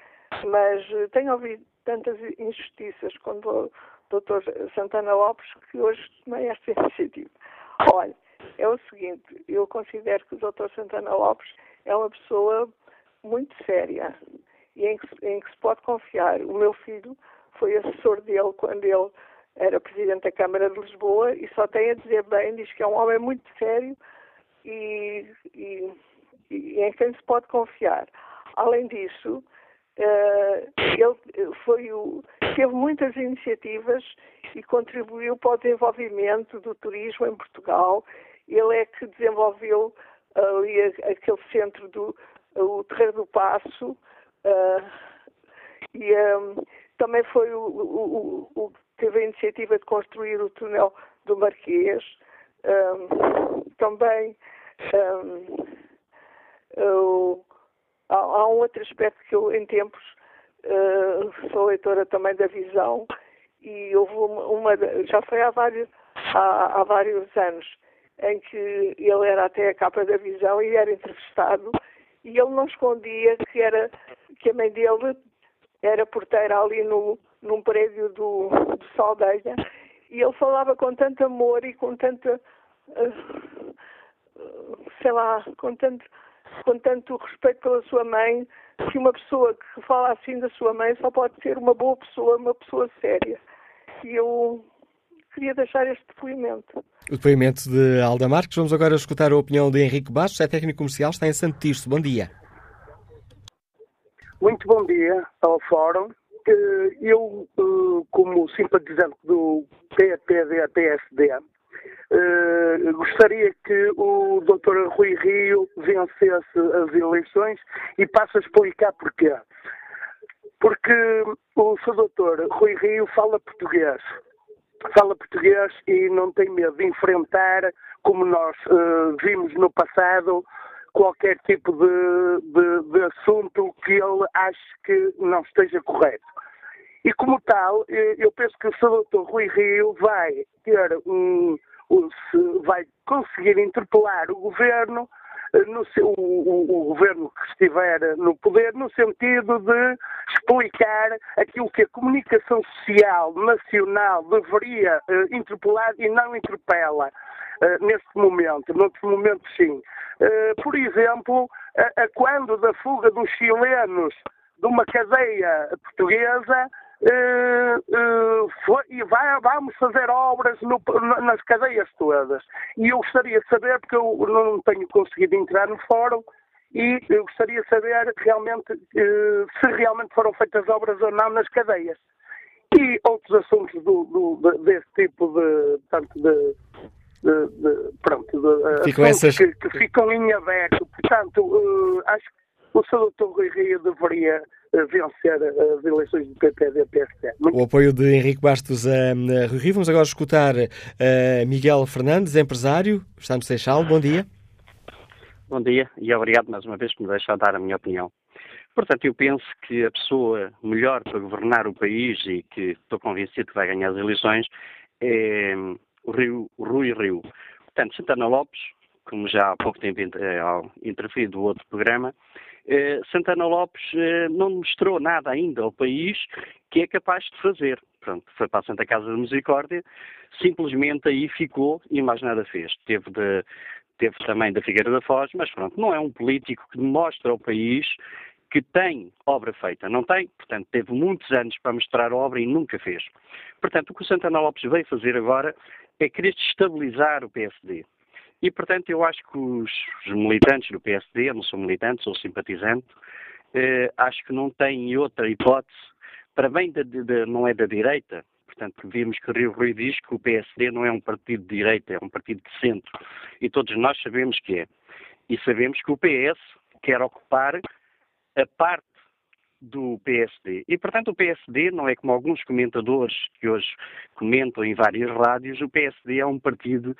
Mas eh, tenho ouvido tantas injustiças com o Dr. Santana Lopes que hoje tomei esta *laughs* iniciativa. Olha, é o seguinte, eu considero que o Dr. Santana Lopes é uma pessoa muito séria e em que, em que se pode confiar. O meu filho foi assessor dele quando ele era presidente da Câmara de Lisboa e só tem a dizer bem, diz que é um homem muito sério e, e, e em quem se pode confiar. Além disso, ele foi o, teve muitas iniciativas e contribuiu para o desenvolvimento do turismo em Portugal ele é que desenvolveu ali aquele centro do o Terreiro do Passo uh, e um, também foi o, o, o, teve a iniciativa de construir o túnel do Marquês. Um, também um, há, há, um outro aspecto que eu, em tempos, uh, sou leitora também da Visão e houve uma, uma já foi há vários, há, há vários anos, em que ele era até a capa da visão e era entrevistado e ele não escondia que era que a mãe dele era porteira ali no, num prédio do, do Saldanha e ele falava com tanto amor e com tanta uh, sei lá, com tanto, com tanto respeito pela sua mãe que uma pessoa que fala assim da sua mãe só pode ser uma boa pessoa, uma pessoa séria. E eu queria deixar este depoimento. O depoimento de Alda Marques. Vamos agora escutar a opinião de Henrique Bastos, é técnico comercial, está em Santo Tirso. Bom dia. Muito bom dia ao Fórum. Eu, eh, como simpatizante do PPD-PSD, eh, gostaria que o Dr. Rui Rio vencesse as eleições e passo a explicar porquê. Porque o Sr. Dr. Rui Rio fala português fala português e não tem medo de enfrentar, como nós uh, vimos no passado, qualquer tipo de, de, de, assunto que ele ache que não esteja correto. E como tal, eh, eu penso que o Sr. Dr. Rui Rio vai ter um, vai conseguir interpelar o governo eh, no, o, o, o, governo que estiver no poder, no sentido de explicar aquilo que a comunicação social nacional deveria uh, interpelar e não interpela uh, neste momento. Noutros momentos, sim. Uh, por exemplo, a, a quando da fuga dos chilenos de uma cadeia portuguesa, Uh, uh, foi, e vai, vamos fazer obras no, nas cadeias todas. E eu gostaria de saber, porque eu não tenho conseguido entrar no fórum, e eu gostaria de saber realmente uh, se realmente foram feitas obras ou não nas cadeias. E outros assuntos do, do, desse tipo de, portanto, de, de, de pronto, de, ficam essas... que, que, ficam em aberto. Portanto, acho que o Sr. Dr. Rui Rio deveria vencer as eleições do PPD PSD. O apoio de Henrique Bastos a, a Rui Rio. Vamos agora escutar a Miguel Fernandes, empresário, está no Seixal. Bom dia. Bom dia e obrigado mais uma vez por me deixar dar a minha opinião. Portanto, eu penso que a pessoa melhor para governar o país e que estou convencido que vai ganhar as eleições é o, Rio, o Rui Rio. Portanto, Santana Lopes, como já há pouco tempo eh, interferido do outro programa, eh, Santana Lopes eh, não mostrou nada ainda ao país que é capaz de fazer. Pronto, foi para a Santa Casa de Misericórdia, simplesmente aí ficou e mais nada fez. Teve, de, teve também da Figueira da Foz, mas pronto, não é um político que mostra ao país que tem obra feita. Não tem, portanto, teve muitos anos para mostrar obra e nunca fez. Portanto, o que o Santana Lopes veio fazer agora é querer estabilizar o PSD. E, portanto, eu acho que os, militantes do PSD, eu não sou militante, sou simpatizante, eh, acho que não têm outra hipótese, para bem da, não é da direita, portanto, vimos que o Rio Rui diz que o PSD não é um partido de direita, é um partido de centro. E todos nós sabemos que é. E sabemos que o PS quer ocupar a parte do PSD. E, portanto, o PSD não é como alguns comentadores que hoje comentam em várias rádios, o PSD é um partido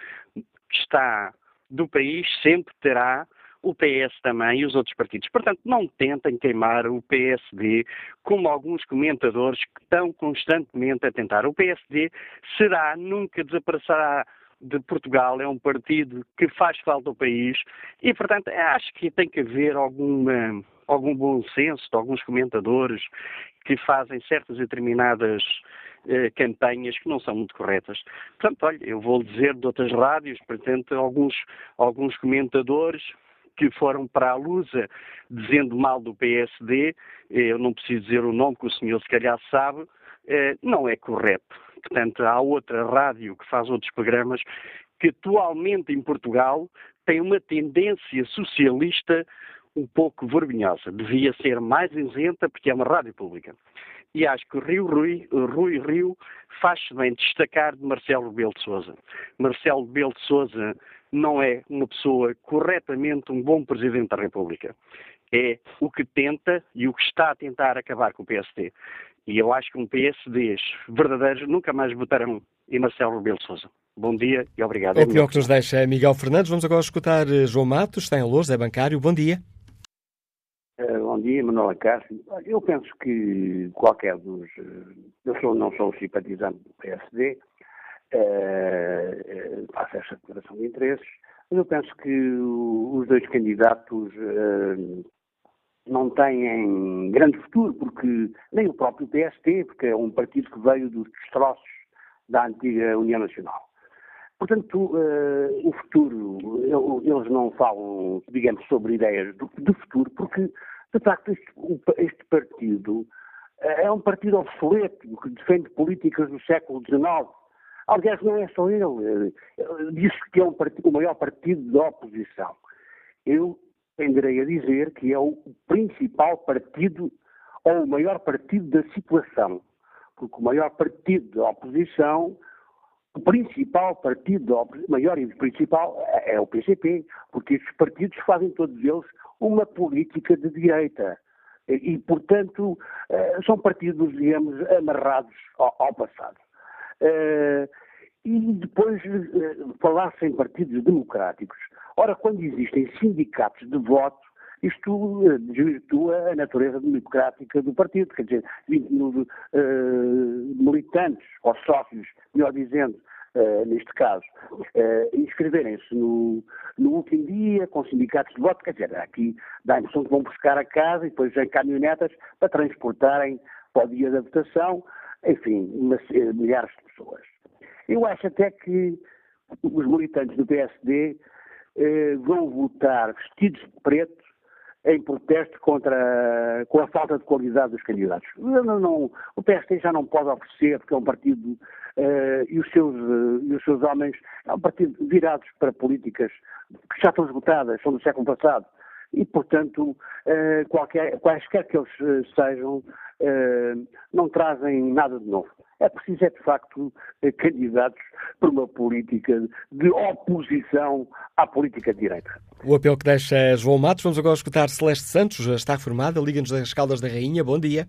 está do país sempre terá o PS também e os outros partidos. Portanto, não tentem queimar o PSD como alguns comentadores que estão constantemente a tentar. O PSD será, nunca desaparecerá de Portugal, é um partido que faz falta ao país e, portanto, acho que tem que haver alguma, algum bom senso de alguns comentadores que fazem certas determinadas eh, campanhas que não são muito corretas. Portanto, olha, eu vou dizer de outras rádios, portanto, alguns, alguns comentadores que foram para a Lusa dizendo mal do PSD, eh, eu não preciso dizer o nome que o senhor se calhar sabe, eh, não é correto. Portanto, há outra rádio que faz outros programas que atualmente em Portugal tem uma tendência socialista um pouco vergonhosa. Devia ser mais isenta porque é uma rádio pública e acho que o Rio Rui, Rui Rio faz bem destacar de Marcelo Rebelo de Sousa. Marcelo Rebelo de Sousa não é uma pessoa corretamente um bom Presidente da República. É o que tenta e o que está a tentar acabar com o PSD. E eu acho que um PSDs verdadeiros nunca mais votarão em Marcelo Rebelo de Sousa. Bom dia e obrigado. O pior que nos deixa é Miguel Fernandes. Vamos agora escutar eh, João Matos, está em Louros, é bancário. Bom dia. Eh, bom dia, Manuel Cássio. Eu penso que qualquer dos. Eh, eu sou, não sou simpatizante do PSD, uh, faço esta declaração de interesses, mas eu penso que os dois candidatos uh, não têm grande futuro, porque nem o próprio PSD, porque é um partido que veio dos destroços da antiga União Nacional. Portanto, uh, o futuro, eles não falam, digamos, sobre ideias do, do futuro, porque, de facto, este, este, partido eh, é um partido obsoleto, que defende políticas do século XIX. Aliás, não é só ele. Eh, diz que é um partido, o maior partido da oposição. Eu tenderei a dizer que é o principal partido ou o maior partido da situação. Porque o maior partido da oposição o principal partido, maior e principal, é o PCP, porque estes partidos fazem todos eles uma política de direita. E, portanto, eh, são partidos, digamos, amarrados ao, passado. Uh, e depois uh, falar-se em partidos democráticos. Ora, quando existem sindicatos de voto, isto desvirtua a natureza democrática do partido, quer dizer, uh, militantes ou sócios, melhor dizendo, uh, neste caso, uh, inscreverem-se no, no, último dia com sindicatos de voto, quer dizer, aqui dá a impressão que vão buscar a casa e depois em caminhonetas para transportarem para o dia da votação, enfim, uma, milhares de pessoas. Eu acho até que os militantes do PSD vão votar vestidos de preto em protesto contra com a falta de qualidade dos candidatos. Não, não, o PSD já não pode oferecer, porque é um partido, uh, e, os seus, uh, e os seus homens, é um partido virados para políticas que já estão esgotadas, são do século passado. E, portanto, uh, qualquer, quaisquer que eles sejam, não trazem nada de novo. É preciso, é de facto, candidatos para uma política de oposição à política de direita. O apelo que deixa João Matos. Vamos agora escutar Celeste Santos, está reformada, Liga-nos das Caldas da Rainha. Bom dia.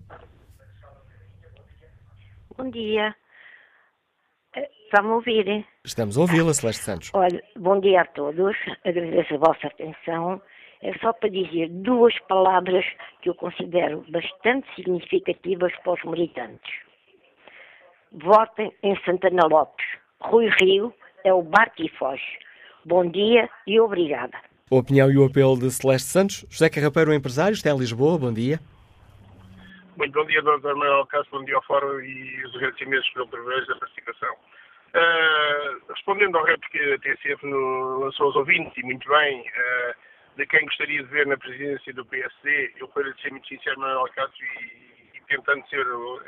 Bom dia. Está-me a ouvir? Estamos a ouvi-la, Celeste Santos. Olha, bom dia a todos. Agradeço a vossa atenção. É só para dizer duas palavras que eu considero bastante significativas para os militantes. Votem em Santana Lopes. Rui Rio é o bate e foge. Bom dia e obrigada. A opinião e o apelo de Celeste Santos. José Carrapeiro, empresário, está em Lisboa. Bom dia. Muito bom dia, Dr. Manuel Castro, bom dia ao Fórum e os agradecimentos pelo privilégio da participação. Uh, respondendo ao rap que a TSF lançou aos ouvintes, e muito bem, uh, de quem gostaria de ver na presidência do PSD, eu para ser muito sincero, Manuel Castro, e, e tentando ser, uh,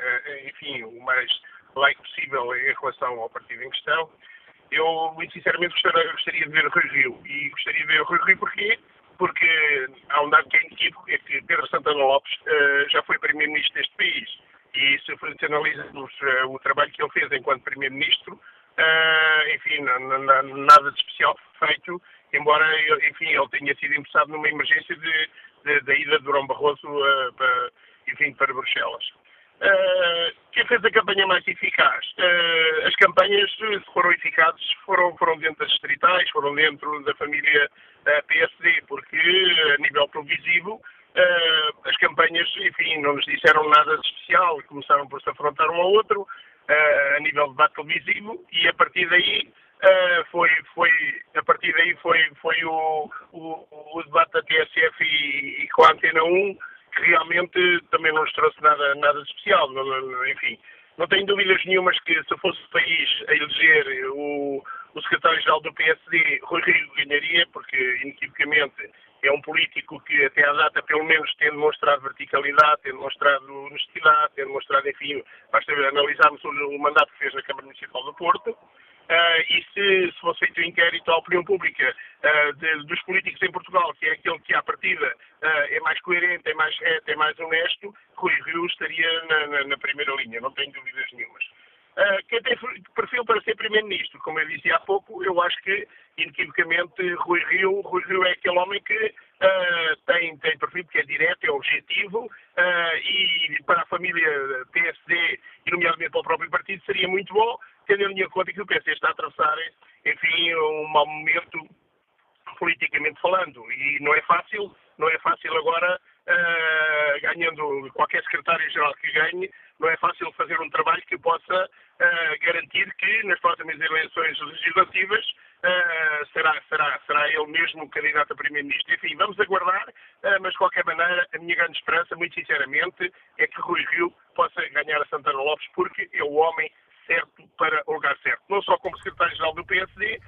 enfim, o mais laico possível em relação ao partido em questão, eu, muito sinceramente, gostaria, gostaria de ver Rui Rio. E gostaria de ver Rui Rio porquê? Porque há um dado que é inequívoco, é que Pedro Santana Lopes uh, já foi Primeiro-Ministro deste país. E se se analisa uh, o trabalho que ele fez enquanto Primeiro-Ministro, uh, enfim, nada de especial feito, embora, enfim, ele tenha sido empossado numa emergência de, de, da ida de Durão Barroso, para, enfim, para Bruxelas. Uh, quem fez a campanha mais eficaz? Uh, as campanhas, foram eficazes, foram, foram dentro das distritais, foram dentro da família uh, eh, PSD, porque a nível provisivo as campanhas, enfim, não nos disseram nada de especial, começaram por se afrontar um ao outro a nível de debate televisivo e a partir daí foi, foi, a partir daí foi, foi o, o, o debate da TSF e, e com a Antena 1 que realmente também não nos trouxe nada, nada especial. Não, não, enfim, não tenho dúvidas nenhumas que se fosse o país a eleger o, o secretário-geral do PSD, Rui Rio, ganharia, porque inequivocamente é um político que até à data pelo menos tem demonstrado verticalidade, tem demonstrado honestidade, tem demonstrado, enfim, basta analisarmos o, o mandato que fez na Câmara Municipal do Porto, Uh, e se, se fosse feito um inquérito à opinião pública uh, de, dos políticos em Portugal, que é aquele que à partida uh, é mais coerente, é mais reto, é mais honesto, Rui Rio estaria na, na, na primeira linha, não tenho dúvidas nenhumas. quem tem perfil para ser Primeiro-Ministro, como eu disse há pouco, eu acho que, inequivocamente, Rui Rio, Rui Rio é aquele homem que tem, tem perfil que é direto, é objetivo, e para a família PSD, e nomeadamente para o próprio partido, seria muito bom tendo em conta que o PC está a atravessar, enfim, um momento politicamente falando. E não é fácil, não é fácil agora, uh, ganhando qualquer secretário-geral que ganhe, não é fácil fazer um trabalho que possa uh, garantir que nas próximas eleições legislativas uh, será, será, será ele mesmo o candidato a primeiro-ministro. Enfim, vamos aguardar, mas de qualquer maneira, a minha grande esperança, muito sinceramente, é que Rui Rio possa ganhar a Santana Lopes, porque é o homem certo para o lugar certo. Não só como secretário-geral do PSD,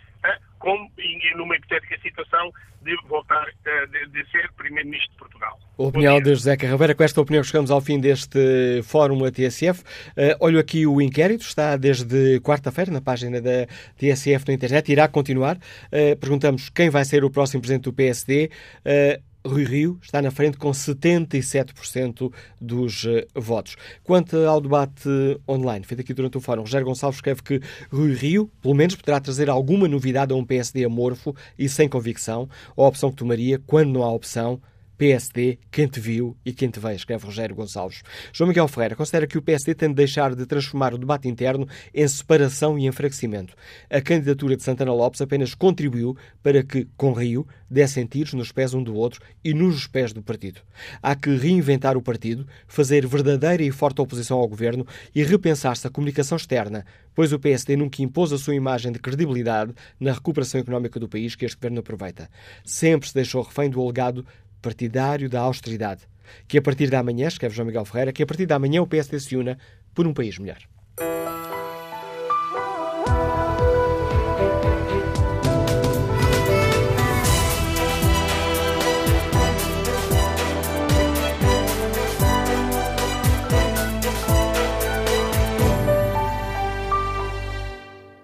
como numa hipotética situação de voltar de, de ser primeiro-ministro de Portugal. Opinião de José Carraveira. Com esta opinião chegamos ao fim deste fórum da TSF. Uh, olho aqui o inquérito, está desde quarta-feira na página da TSF na internet, irá continuar. Uh, perguntamos quem vai ser o próximo presidente do PSD. Uh, Rui Rio está na frente com 77% dos uh, votos. Quanto ao debate online, feito aqui durante o fórum, Rogério Gonçalves escreve que Rui Rio, pelo menos, poderá trazer alguma novidade a um PSD amorfo e sem convicção. A opção que tomaria, quando não há opção, PSD, quem te viu e quem te vê, escreve Rogério Gonçalves. João Miguel Ferreira considera que o PSD tem de deixar de transformar o debate interno em separação e enfraquecimento. A candidatura de Santana Lopes apenas contribuiu para que, com Rio, dessem tiros nos pés um do outro e nos pés do partido. Há que reinventar o partido, fazer verdadeira e forte oposição ao governo e repensar-se a comunicação externa, pois o PSD nunca impôs a sua imagem de credibilidade na recuperação económica do país que este governo aproveita. Sempre se deixou refém do alegado partidário da austeridade. Que a partir da manhã, escreve João Miguel Ferreira, que a partir da manhã o PSD se una por um país melhor.